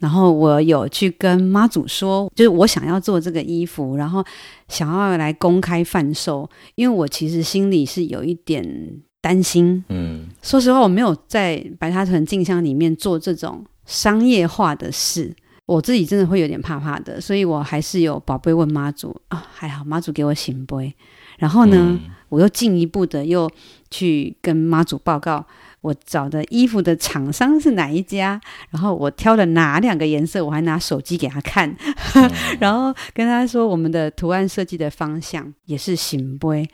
然后我有去跟妈祖说，就是我想要做这个衣服，然后想要来公开贩售，因为我其实心里是有一点担心。嗯，说实话，我没有在白沙屯镜像里面做这种商业化的事，我自己真的会有点怕怕的，所以我还是有宝贝问妈祖啊，还好妈祖给我醒杯，然后呢，嗯、我又进一步的又去跟妈祖报告。我找的衣服的厂商是哪一家？然后我挑了哪两个颜色？我还拿手机给他看，嗯、然后跟他说我们的图案设计的方向也是醒杯。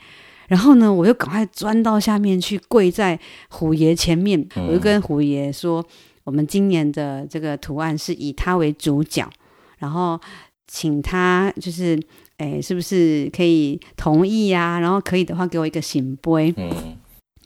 然后呢，我又赶快钻到下面去，跪在虎爷前面，嗯、我就跟虎爷说，我们今年的这个图案是以他为主角，然后请他就是，哎，是不是可以同意呀、啊？然后可以的话，给我一个醒杯。嗯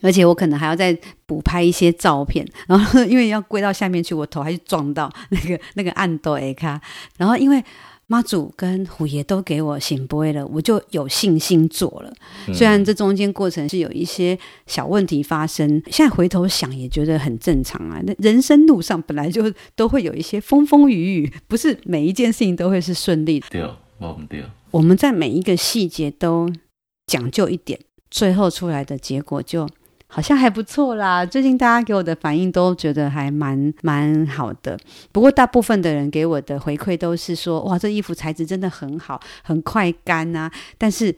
而且我可能还要再补拍一些照片，然后因为要跪到下面去，我头还是撞到那个那个暗斗 A 卡。然后因为妈祖跟虎爷都给我圣杯了，我就有信心做了。嗯、虽然这中间过程是有一些小问题发生，现在回头想也觉得很正常啊。那人生路上本来就都会有一些风风雨雨，不是每一件事情都会是顺利的。对，我们对。我们在每一个细节都讲究一点，最后出来的结果就。好像还不错啦，最近大家给我的反应都觉得还蛮蛮好的。不过大部分的人给我的回馈都是说，哇，这衣服材质真的很好，很快干啊。但是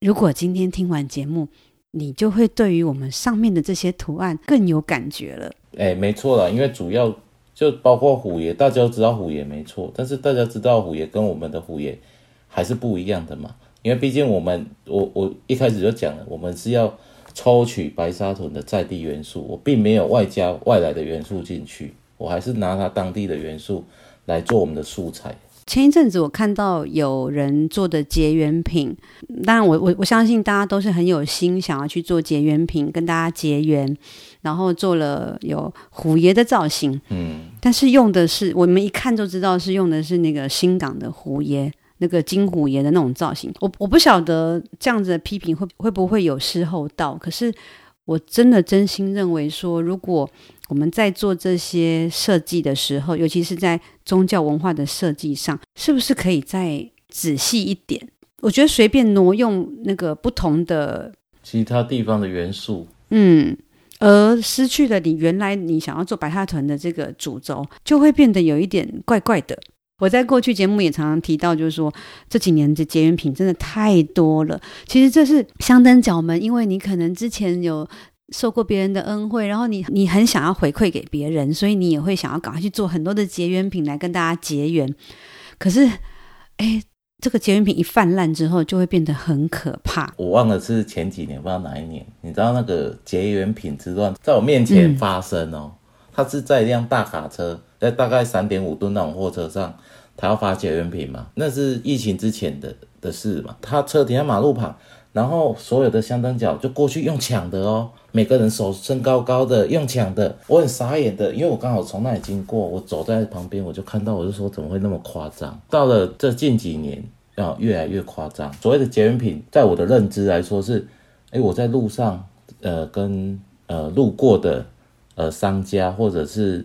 如果今天听完节目，你就会对于我们上面的这些图案更有感觉了。哎，没错啦，因为主要就包括虎爷，大家都知道虎爷没错，但是大家知道虎爷跟我们的虎爷还是不一样的嘛。因为毕竟我们，我我一开始就讲了，我们是要。抽取白沙屯的在地元素，我并没有外加外来的元素进去，我还是拿它当地的元素来做我们的素材。前一阵子我看到有人做的结缘品，当然我我我相信大家都是很有心想要去做结缘品，跟大家结缘，然后做了有虎爷的造型，嗯，但是用的是我们一看就知道是用的是那个新港的虎爷。那个金虎爷的那种造型，我我不晓得这样子的批评会会不会有事后到，可是我真的真心认为说，如果我们在做这些设计的时候，尤其是在宗教文化的设计上，是不是可以再仔细一点？我觉得随便挪用那个不同的其他地方的元素，嗯，而失去了你原来你想要做白沙屯的这个主轴，就会变得有一点怪怪的。我在过去节目也常常提到，就是说这几年的结缘品真的太多了。其实这是相登角门，因为你可能之前有受过别人的恩惠，然后你你很想要回馈给别人，所以你也会想要赶快去做很多的结缘品来跟大家结缘。可是，哎，这个结缘品一泛滥之后，就会变得很可怕。我忘了是前几年，不知道哪一年，你知道那个结缘品之乱在我面前发生哦。嗯他是在一辆大卡车，在大概三点五吨那种货车上，他要发绝缘品嘛？那是疫情之前的的事嘛？他车停在马路旁，然后所有的香灯脚就过去用抢的哦，每个人手伸高高的用抢的，我很傻眼的，因为我刚好从那里经过，我走在旁边，我就看到，我就说怎么会那么夸张？到了这近几年，啊，越来越夸张。所谓的绝缘品，在我的认知来说是，哎，我在路上，呃，跟呃路过的呃商家或者是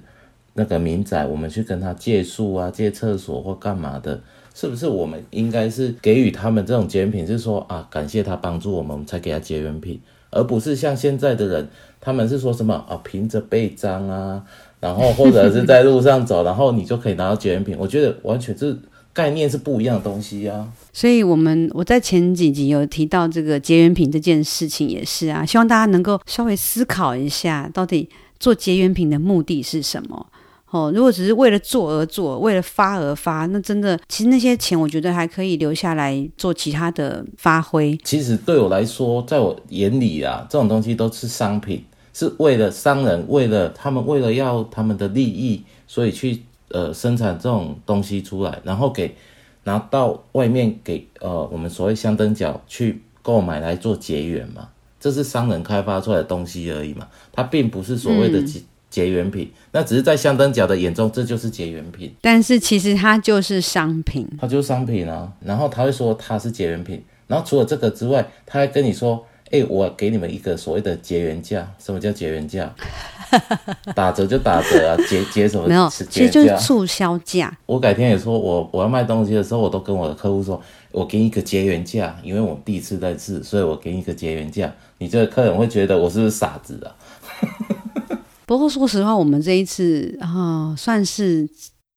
那个民宅，我们去跟他借宿啊、借厕所或干嘛的，是不是我们应该是给予他们这种结缘品？是说啊，感谢他帮助我们，我们才给他结缘品，而不是像现在的人，他们是说什么啊，凭着背章啊，然后或者是在路上走，然后你就可以拿到结缘品。我觉得完全是。概念是不一样的东西呀、啊，所以我们我在前几集有提到这个结缘品这件事情也是啊，希望大家能够稍微思考一下，到底做结缘品的目的是什么？哦，如果只是为了做而做，为了发而发，那真的其实那些钱我觉得还可以留下来做其他的发挥。其实对我来说，在我眼里啊，这种东西都是商品，是为了商人，为了他们，为了要他们的利益，所以去。呃，生产这种东西出来，然后给拿到外面给呃我们所谓香灯角去购买来做结缘嘛，这是商人开发出来的东西而已嘛，它并不是所谓的结结缘品，嗯，那只是在香灯角的眼中，这就是结缘品。但是其实它就是商品，它就是商品啊。然后他会说它是结缘品，然后除了这个之外，他还跟你说，哎，我给你们一个所谓的结缘价。什么叫结缘价？打折就打折啊，结结什么？没有，其实就是促销价。我改天也说，我我要卖东西的时候，我都跟我的客户说，我给你一个结缘价，因为我第一次在试，所以我给你一个结缘价。你这个客人会觉得我是不是傻子啊？不过说实话，我们这一次啊、哦，算是。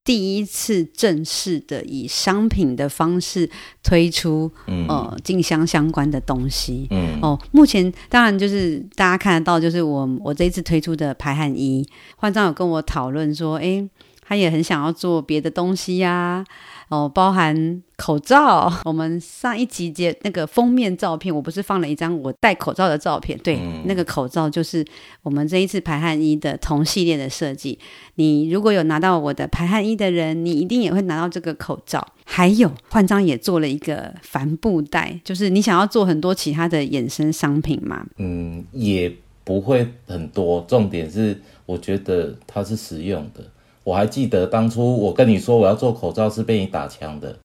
第一次正式的以商品的方式推出，嗯、呃，静香相关的东西，嗯，哦，目前当然就是大家看得到，就是我我这一次推出的排汗衣，换章有跟我讨论说，诶，他也很想要做别的东西呀、啊。哦，包含口罩。我们上一集节那个封面照片，我不是放了一张我戴口罩的照片？对，嗯、那个口罩就是我们这一次排汗衣的同系列的设计。你如果有拿到我的排汗衣的人，你一定也会拿到这个口罩。还有，换章也做了一个帆布袋，就是你想要做很多其他的衍生商品吗？嗯，也不会很多。重点是，我觉得它是实用的。我还记得当初我跟你说我要做口罩是被你打枪的，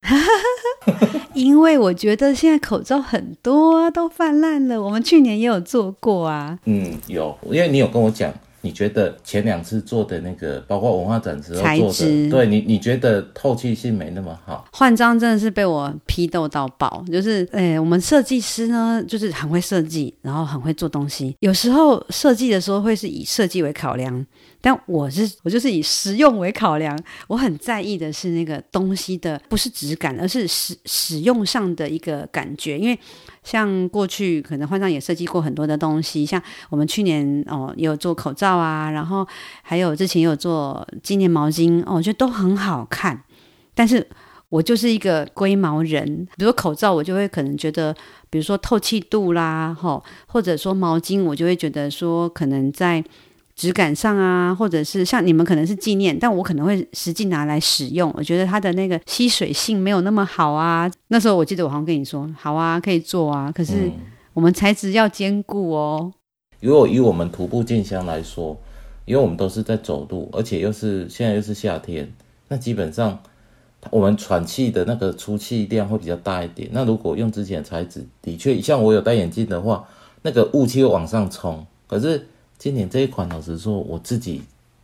因为我觉得现在口罩很多啊，都泛滥了。我们去年也有做过啊，嗯，有，因为你有跟我讲。你觉得前两次做的那个，包括文化展时候做的，对你，你觉得透气性没那么好？换章真的是被我批斗到爆，就是，诶、欸，我们设计师呢，就是很会设计，然后很会做东西。有时候设计的时候会是以设计为考量，但我是我就是以实用为考量。我很在意的是那个东西的不是质感，而是使使用上的一个感觉，因为。像过去可能焕上也设计过很多的东西，像我们去年哦也有做口罩啊，然后还有之前也有做纪念毛巾哦，我觉得都很好看。但是我就是一个龟毛人，比如说口罩，我就会可能觉得，比如说透气度啦，吼，或者说毛巾，我就会觉得说可能在。质感上啊，或者是像你们可能是纪念，但我可能会实际拿来使用。我觉得它的那个吸水性没有那么好啊。那时候我记得我好像跟你说，好啊，可以做啊。可是我们材质要兼顾哦。如果以我们徒步进香来说，因为我们都是在走路，而且又是现在又是夏天，那基本上我们喘气的那个出气量会比较大一点。那如果用之前的材质，的确像我有戴眼镜的话，那个雾气会往上冲。可是今年这一款，老实说，我自己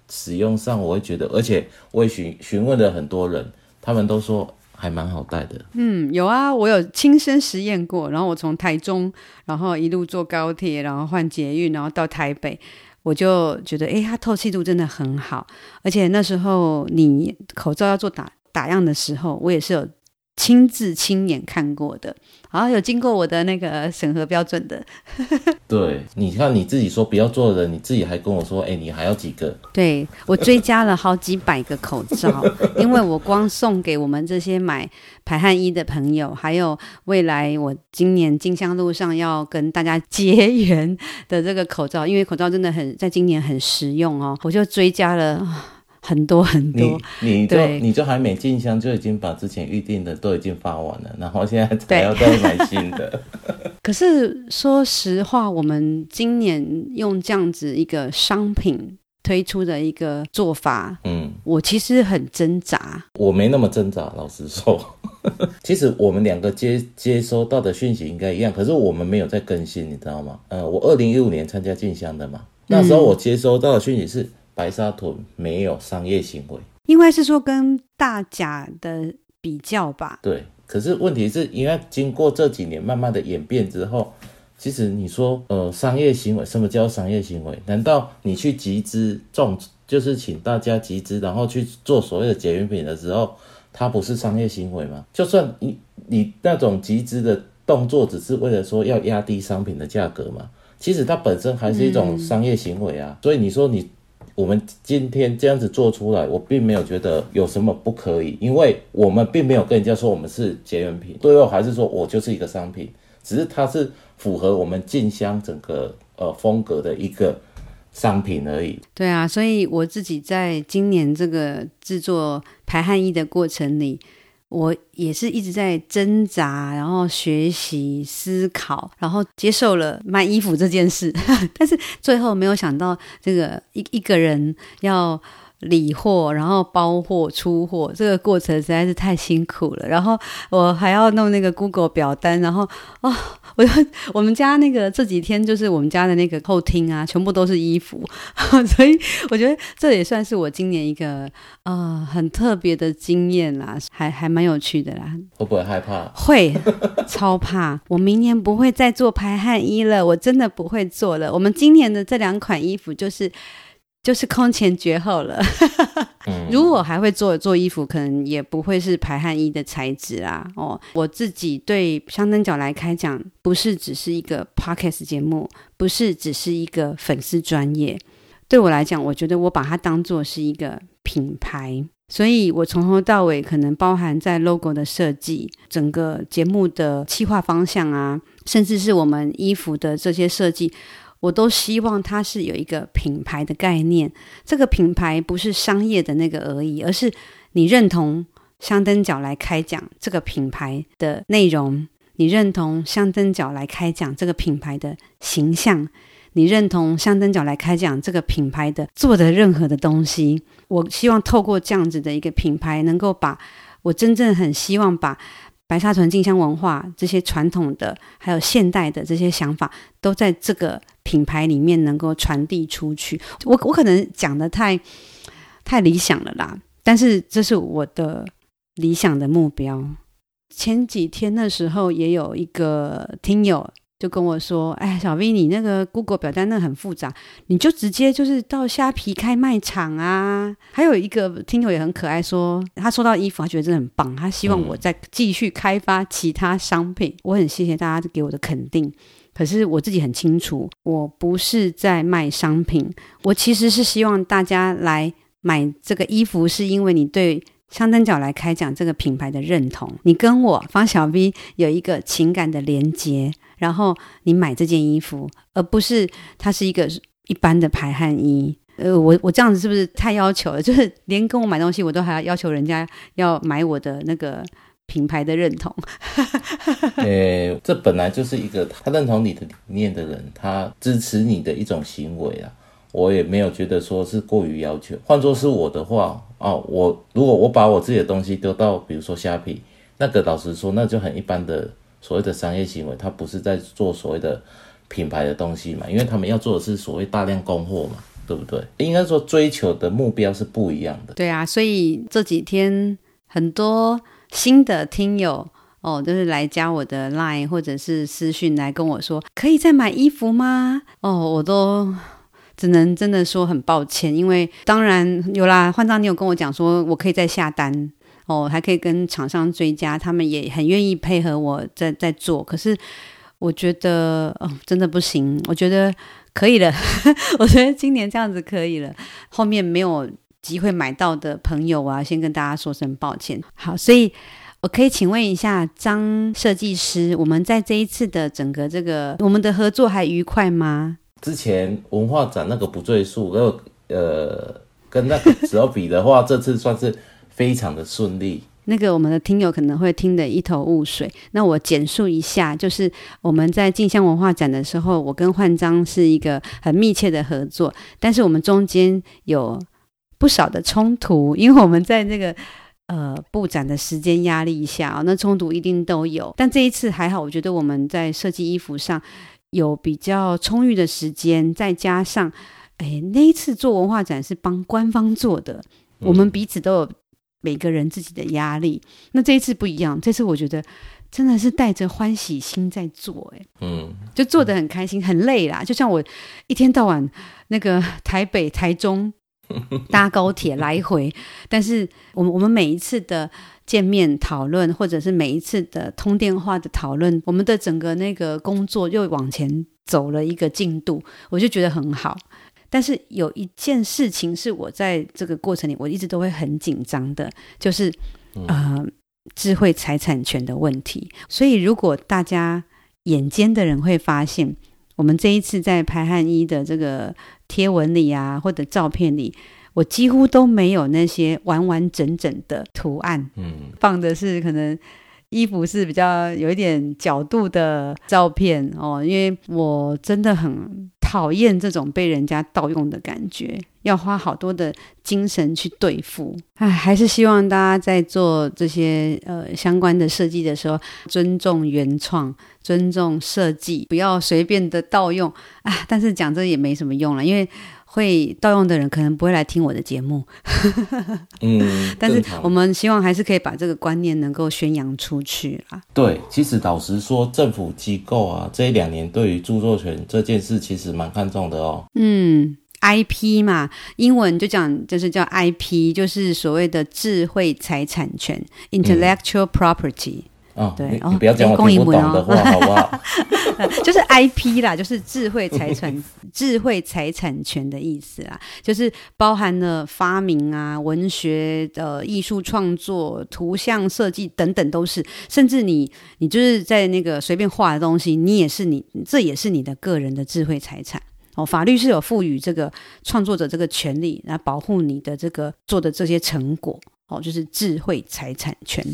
使用上，我会觉得，而且我也询询问了很多人，他们都说还蛮好戴的。嗯，有啊，我有亲身实验过。然后我从台中，然后一路坐高铁，然后换捷运，然后到台北，我就觉得，哎，它透气度真的很好。而且那时候你口罩要做打打样的时候，我也是有。亲自亲眼看过的，好，有经过我的那个审核标准的。对，你看你自己说不要做的，你自己还跟我说，哎、欸，你还要几个？对，我追加了好几百个口罩，因为我光送给我们这些买排汗衣的朋友，还有未来我今年金香路上要跟大家结缘的这个口罩，因为口罩真的很在今年很实用哦，我就追加了。很多很多，你你就你就还没进香，就已经把之前预定的都已经发完了，然后现在才要再买新的。可是说实话，我们今年用这样子一个商品推出的一个做法，嗯，我其实很挣扎。我没那么挣扎，老实说，其实我们两个接接收到的讯息应该一样，可是我们没有在更新，你知道吗？呃，我二零一五年参加进香的嘛。那时候我接收到的讯息是白沙屯没有商业行为，应该是说跟大甲的比较吧。对，可是问题是因为经过这几年慢慢的演变之后，其实你说呃商业行为，什么叫商业行为？难道你去集资种，就是请大家集资，然后去做所谓的结缘品的时候，它不是商业行为吗？就算你你那种集资的动作，只是为了说要压低商品的价格嘛，其实它本身还是一种商业行为啊。嗯、所以你说你我们今天这样子做出来，我并没有觉得有什么不可以，因为我们并没有跟人家说我们是结缘品，最后还是说我就是一个商品，只是它是符合我们进香整个呃风格的一个。商品而已。对啊，所以我自己在今年这个制作排汗衣的过程里，我也是一直在挣扎，然后学习、思考，然后接受了卖衣服这件事。但是最后没有想到，这个一一个人要。理货，然后包货、出货，这个过程实在是太辛苦了。然后我还要弄那个 Google 表单，然后哦，我就我们家那个这几天就是我们家的那个后厅啊，全部都是衣服，所以我觉得这也算是我今年一个呃很特别的经验啦，还还蛮有趣的啦。会不会害怕？会，超怕！我明年不会再做排汗衣了，我真的不会做了。我们今年的这两款衣服就是。就是空前绝后了。如果还会做做衣服，可能也不会是排汗衣的材质啊。哦，我自己对香灯角来开讲，不是只是一个 podcast 节目，不是只是一个粉丝专业。对我来讲，我觉得我把它当做是一个品牌，所以我从头到尾可能包含在 logo 的设计、整个节目的企划方向啊，甚至是我们衣服的这些设计。我都希望它是有一个品牌的概念，这个品牌不是商业的那个而已，而是你认同香灯角来开讲这个品牌的内容，你认同香灯角来开讲这个品牌的形象，你认同香灯角来开讲这个品牌的做的任何的东西。我希望透过这样子的一个品牌，能够把我真正很希望把。白沙屯进香文化这些传统的，还有现代的这些想法，都在这个品牌里面能够传递出去。我我可能讲的太太理想了啦，但是这是我的理想的目标。前几天的时候，也有一个听友。就跟我说：“哎，小 V，你那个 Google 表单那很复杂，你就直接就是到虾皮开卖场啊。”还有一个听友也很可爱说，说他收到衣服，他觉得真的很棒，他希望我再继续开发其他商品。嗯、我很谢谢大家给我的肯定，可是我自己很清楚，我不是在卖商品，我其实是希望大家来买这个衣服，是因为你对香灯角来开讲这个品牌的认同，你跟我方小 V 有一个情感的连接。然后你买这件衣服，而不是它是一个一般的排汗衣。呃，我我这样子是不是太要求了？就是连跟我买东西，我都还要要求人家要买我的那个品牌的认同。呃，这本来就是一个他认同你的理念的人，他支持你的一种行为啊。我也没有觉得说是过于要求。换作是我的话，哦，我如果我把我自己的东西丢到，比如说虾皮，那个老实说，那就很一般的。所谓的商业行为，他不是在做所谓的品牌的东西嘛？因为他们要做的是所谓大量供货嘛，对不对？应该说追求的目标是不一样的。对啊，所以这几天很多新的听友哦，就是来加我的 Line 或者是私讯来跟我说，可以再买衣服吗？哦，我都只能真的说很抱歉，因为当然有啦，焕章你有跟我讲说我可以再下单。哦，还可以跟厂商追加，他们也很愿意配合我在在做。可是我觉得哦，真的不行。我觉得可以了，我觉得今年这样子可以了。后面没有机会买到的朋友啊，先跟大家说声抱歉。好，所以我可以请问一下张设计师，我们在这一次的整个这个我们的合作还愉快吗？之前文化展那个不赘述，呃呃，跟那个时候比的话，这次算是。非常的顺利。那个我们的听友可能会听得一头雾水，那我简述一下，就是我们在进香文化展的时候，我跟焕章是一个很密切的合作，但是我们中间有不少的冲突，因为我们在那个呃布展的时间压力下，那冲突一定都有。但这一次还好，我觉得我们在设计衣服上有比较充裕的时间，再加上，哎，那一次做文化展是帮官方做的，我们彼此都有每个人自己的压力。那这一次不一样，这次我觉得真的是带着欢喜心在做，哎，嗯，就做的很开心，很累啦。就像我一天到晚那个台北、台中 搭高铁来回，但是我们我们每一次的。见面讨论，或者是每一次的通电话的讨论，我们的整个那个工作又往前走了一个进度，我就觉得很好。但是有一件事情是我在这个过程里我一直都会很紧张的，就是呃智慧财产权的问题。所以如果大家眼尖的人会发现，我们这一次在排汗衣的这个贴文里啊，或者照片里。我几乎都没有那些完完整整的图案，嗯，放的是可能衣服是比较有一点角度的照片哦，因为我真的很讨厌这种被人家盗用的感觉，要花好多的精神去对付。哎，还是希望大家在做这些呃相关的设计的时候，尊重原创，尊重设计，不要随便的盗用啊。但是讲这也没什么用了，因为。会盗用的人可能不会来听我的节目，嗯，但是我们希望还是可以把这个观念能够宣扬出去啦。对，其实老实说，政府机构啊，这一两年对于著作权这件事其实蛮看重的哦。嗯，IP 嘛，英文就讲就是叫 IP，就是所谓的智慧财产权 （Intellectual Property）。哦，对，你，你不要讲我听不懂的话，好不好？就是 IP 啦，就是智慧财产、智慧财产权的意思啦，就是包含了发明啊、文学的艺术创作、图像设计等等，都是。甚至你，你就是在那个随便画的东西，你也是你，这也是你的个人的智慧财产哦。法律是有赋予这个创作者这个权利，来保护你的这个做的这些成果哦，就是智慧财产权。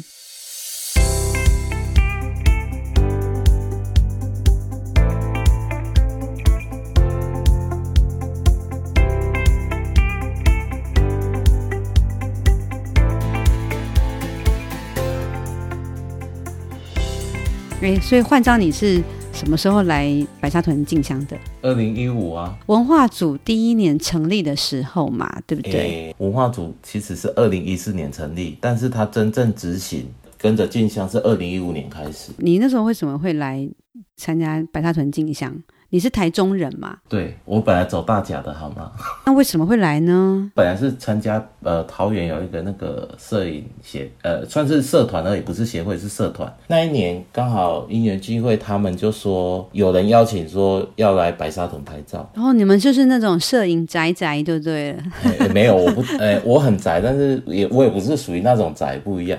哎，所以焕章，你是什么时候来白沙屯进香的？二零一五啊，文化组第一年成立的时候嘛，对不对？文化组其实是二零一四年成立，但是他真正执行跟着进香是二零一五年开始。你那时候为什么会来参加白沙屯进香？你是台中人嘛？对，我本来走大甲的，好吗？那为什么会来呢？本来是参加呃桃园有一个那个摄影协呃算是社团而已，不是协会是社团。那一年刚好因缘机会，他们就说有人邀请说要来白沙屯拍照。然后你们就是那种摄影宅宅，对不对？欸、没有，我不哎、欸，我很宅，但是也我也不是属于那种宅，不一样。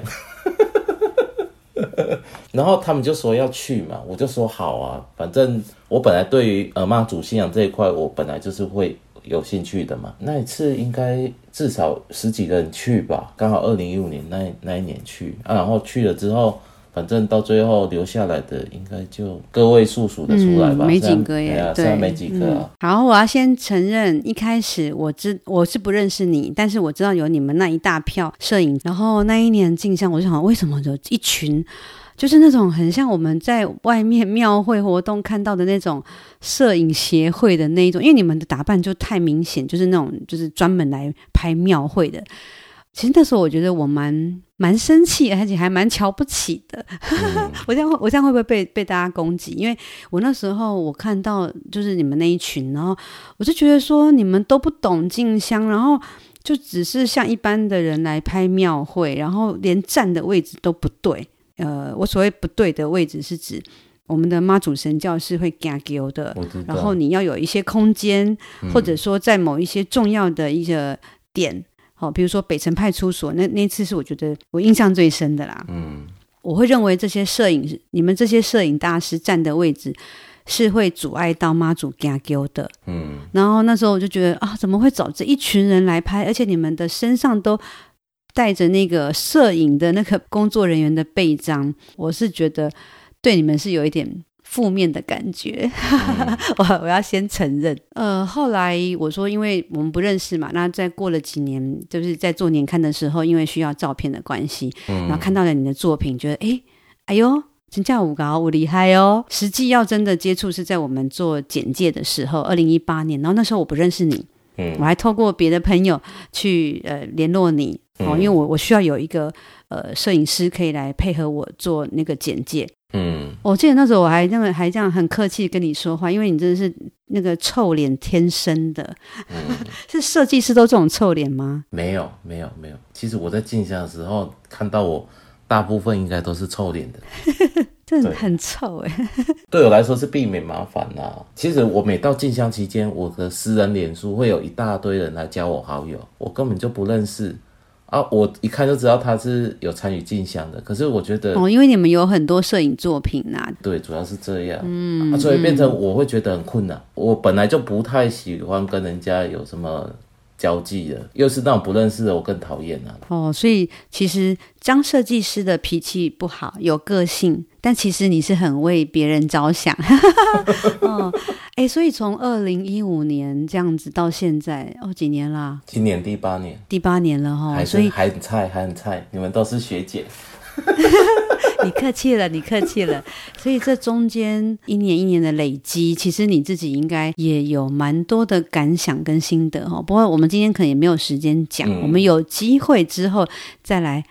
然后他们就说要去嘛，我就说好啊，反正我本来对于呃妈祖信仰这一块，我本来就是会有兴趣的嘛。那一次应该至少十几个人去吧，刚好二零一五年那那一年去啊，然后去了之后，反正到最后留下来的应该就个位数数得出来吧，嗯、没几个耶，对，对没几个、啊嗯。好，我要先承认，一开始我知我是不认识你，但是我知道有你们那一大票摄影，然后那一年进香，我就想为什么有一群。就是那种很像我们在外面庙会活动看到的那种摄影协会的那一种，因为你们的打扮就太明显，就是那种就是专门来拍庙会的。其实那时候我觉得我蛮蛮生气，而且还蛮瞧不起的。嗯、我这样我这样会不会被被大家攻击？因为我那时候我看到就是你们那一群，然后我就觉得说你们都不懂进香，然后就只是像一般的人来拍庙会，然后连站的位置都不对。呃，我所谓不对的位置是指我们的妈祖神教是会加丢的，然后你要有一些空间，嗯、或者说在某一些重要的一个点，好、哦，比如说北城派出所，那那次是我觉得我印象最深的啦。嗯，我会认为这些摄影，你们这些摄影大师站的位置是会阻碍到妈祖加丢的。嗯，然后那时候我就觉得啊，怎么会找这一群人来拍，而且你们的身上都。带着那个摄影的那个工作人员的背章，我是觉得对你们是有一点负面的感觉。嗯、我我要先承认。呃，后来我说，因为我们不认识嘛，那再过了几年，就是在做年刊的时候，因为需要照片的关系，嗯、然后看到了你的作品，觉得哎，哎呦，真叫五高我厉害哦！实际要真的接触是在我们做简介的时候，二零一八年，然后那时候我不认识你，嗯，我还透过别的朋友去呃联络你哦，因为我我需要有一个呃摄影师可以来配合我做那个简介。嗯，我记得那时候我还那个还这样很客气跟你说话，因为你真的是那个臭脸天生的。嗯，是设计师都这种臭脸吗？没有，没有，没有。其实我在进香的时候看到我，大部分应该都是臭脸的，真的很臭哎。对我来说是避免麻烦啦。其实我每到进香期间，我的私人脸书会有一大堆人来加我好友，我根本就不认识。啊，我一看就知道他是有参与进香的。可是我觉得，哦，因为你们有很多摄影作品呐、啊。对，主要是这样。嗯，啊、所以变成我会觉得很困难。嗯、我本来就不太喜欢跟人家有什么。交际的，又是那种不认识的，我更讨厌了。哦，所以其实张设计师的脾气不好，有个性，但其实你是很为别人着想。哦，哎，所以从二零一五年这样子到现在，哦，几年啦？今年第八年，第八年了哈、哦。所以还很菜，还很菜，你们都是学姐。你客气了，你客气了。所以这中间一年一年的累积，其实你自己应该也有蛮多的感想跟心得哈。不过我们今天可能也没有时间讲，嗯、我们有机会之后再来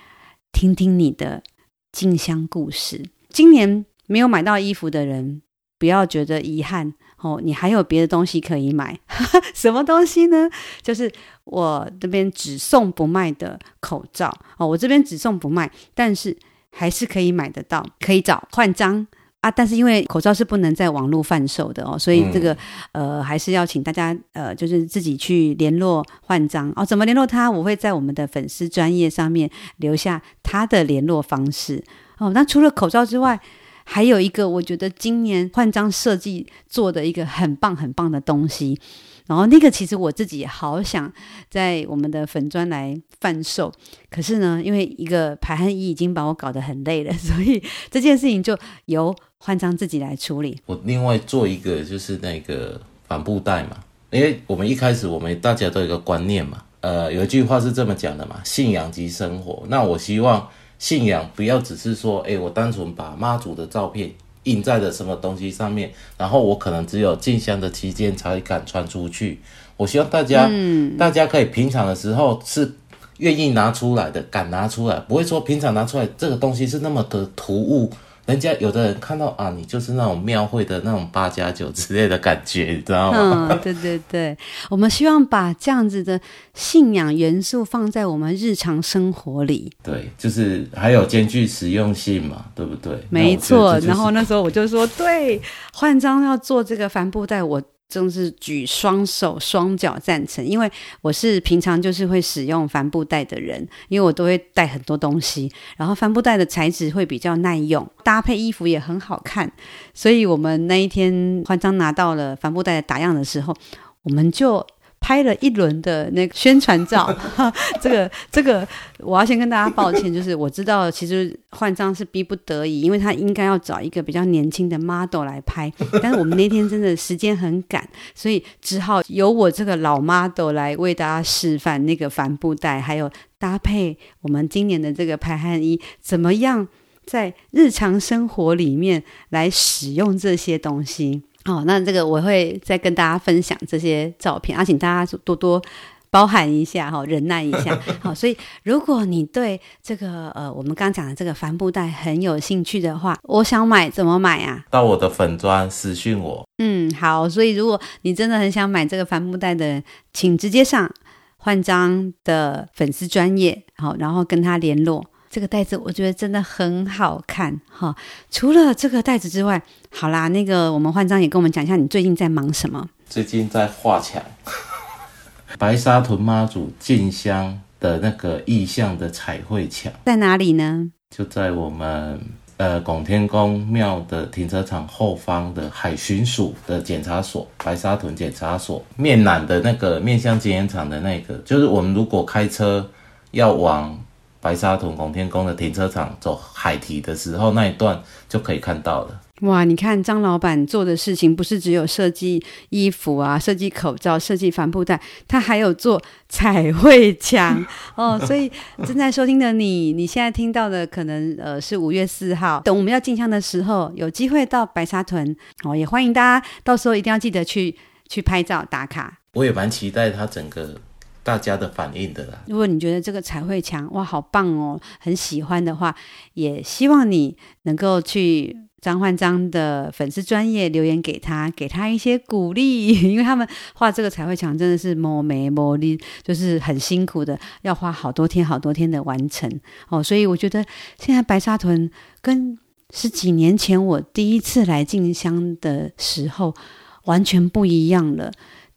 听听你的进香故事。今年没有买到衣服的人，不要觉得遗憾哦，你还有别的东西可以买。什么东西呢？就是我这边只送不卖的口罩哦，我这边只送不卖，但是。还是可以买得到，可以找换章啊，但是因为口罩是不能在网络贩售的哦，所以这个、嗯、呃还是要请大家呃就是自己去联络换章哦。怎么联络他？我会在我们的粉丝专业上面留下他的联络方式哦。那除了口罩之外，还有一个我觉得今年换章设计做的一个很棒很棒的东西。然后那个其实我自己好想在我们的粉砖来贩售，可是呢，因为一个排汗衣已经把我搞得很累了，所以这件事情就由焕章自己来处理。我另外做一个就是那个帆布袋嘛，因为我们一开始我们大家都有一个观念嘛，呃，有一句话是这么讲的嘛，信仰即生活。那我希望信仰不要只是说，哎，我单纯把妈祖的照片。印在的什么东西上面，然后我可能只有进香的期间才敢穿出去。我希望大家，嗯，大家可以平常的时候是愿意拿出来的，敢拿出来，不会说平常拿出来这个东西是那么的突兀。人家有的人看到啊，你就是那种庙会的那种八加九之类的感觉，你知道吗？嗯，对对对，我们希望把这样子的信仰元素放在我们日常生活里。对，就是还有兼具实用性嘛，对不对？没错。就是、然后那时候我就说，对，换章要做这个帆布袋，我。真是举双手双脚赞成，因为我是平常就是会使用帆布袋的人，因为我都会带很多东西，然后帆布袋的材质会比较耐用，搭配衣服也很好看，所以我们那一天欢章拿到了帆布袋的打样的时候，我们就。拍了一轮的那个宣传照，这个这个我要先跟大家抱歉，就是我知道其实焕章是逼不得已，因为他应该要找一个比较年轻的 model 来拍，但是我们那天真的时间很赶，所以只好由我这个老 model 来为大家示范那个帆布袋，还有搭配我们今年的这个排汗衣，怎么样在日常生活里面来使用这些东西。哦，那这个我会再跟大家分享这些照片，啊，请大家多多包涵一下哈，忍耐一下。好，所以如果你对这个呃我们刚刚讲的这个帆布袋很有兴趣的话，我想买怎么买啊？到我的粉专私信我。嗯，好，所以如果你真的很想买这个帆布袋的人，请直接上焕章的粉丝专业，好，然后跟他联络。这个袋子我觉得真的很好看哈！除了这个袋子之外，好啦，那个我们焕章也跟我们讲一下，你最近在忙什么？最近在画墙，白沙屯妈祖进香的那个意象的彩绘墙在哪里呢？就在我们呃拱天宫庙的停车场后方的海巡署的检查所，白沙屯检查所面南的那个面向检验场的那个，就是我们如果开车要往。白沙屯拱天宫的停车场走海堤的时候，那一段就可以看到了。哇，你看张老板做的事情，不是只有设计衣服啊、设计口罩、设计帆布袋，他还有做彩绘墙 哦。所以正在收听的你，你现在听到的可能呃是五月四号，等我们要进香的时候，有机会到白沙屯哦，也欢迎大家到时候一定要记得去去拍照打卡。我也蛮期待他整个大家的反应的啦。如果你觉得这个彩绘墙哇好棒哦，很喜欢的话，也希望你能够去。张焕章的粉丝专业留言给他，给他一些鼓励，因为他们画这个彩绘墙真的是磨眉磨力，就是很辛苦的，要花好多天好多天的完成哦。所以我觉得现在白沙屯跟十几年前我第一次来进香的时候完全不一样了，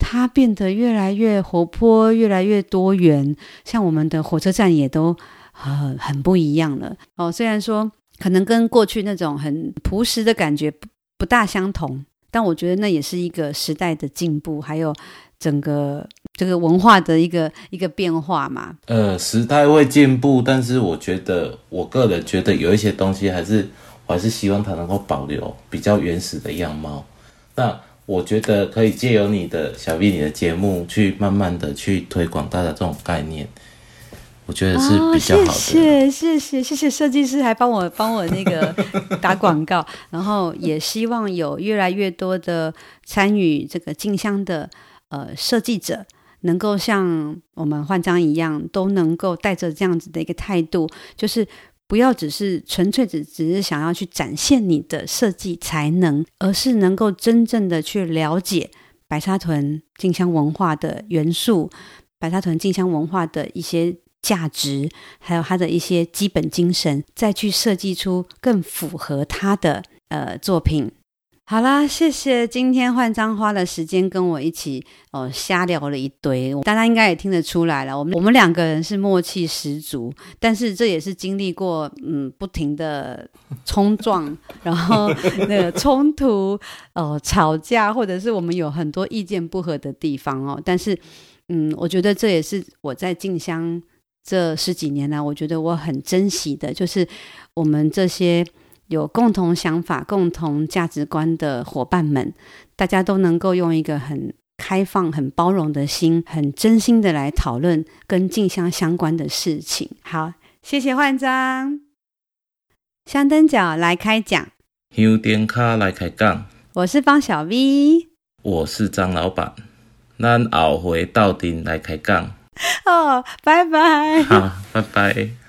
它变得越来越活泼，越来越多元，像我们的火车站也都呃很不一样了哦。虽然说。可能跟过去那种很朴实的感觉不不大相同，但我觉得那也是一个时代的进步，还有整个这个文化的一个一个变化嘛。呃，时代会进步，但是我觉得，我个人觉得有一些东西还是，我还是希望它能够保留比较原始的样貌。那我觉得可以借由你的小 V 你的节目，去慢慢的去推广大家这种概念。我觉得是比较好的。谢谢谢谢谢谢设计师还帮我帮我那个打广告，然后也希望有越来越多的参与这个进香的呃设计者，能够像我们焕章一样，都能够带着这样子的一个态度，就是不要只是纯粹只只是想要去展现你的设计才能，而是能够真正的去了解白沙屯静香文化的元素，白沙屯静香文化的一些。价值，还有它的一些基本精神，再去设计出更符合它的呃作品。好啦，谢谢今天焕章花了时间跟我一起哦瞎聊了一堆，大家应该也听得出来了，我们我们两个人是默契十足，但是这也是经历过嗯不停的冲撞，然后那个冲突哦吵架，或者是我们有很多意见不合的地方哦，但是嗯，我觉得这也是我在进香。这十几年来，我觉得我很珍惜的，就是我们这些有共同想法、共同价值观的伙伴们，大家都能够用一个很开放、很包容的心，很真心的来讨论跟静香相关的事情。好，谢谢焕章，香灯脚来开讲，香灯卡来开讲，我是方小 V，我是张老板，咱后回到顶来开讲。哦，拜拜。好，拜拜。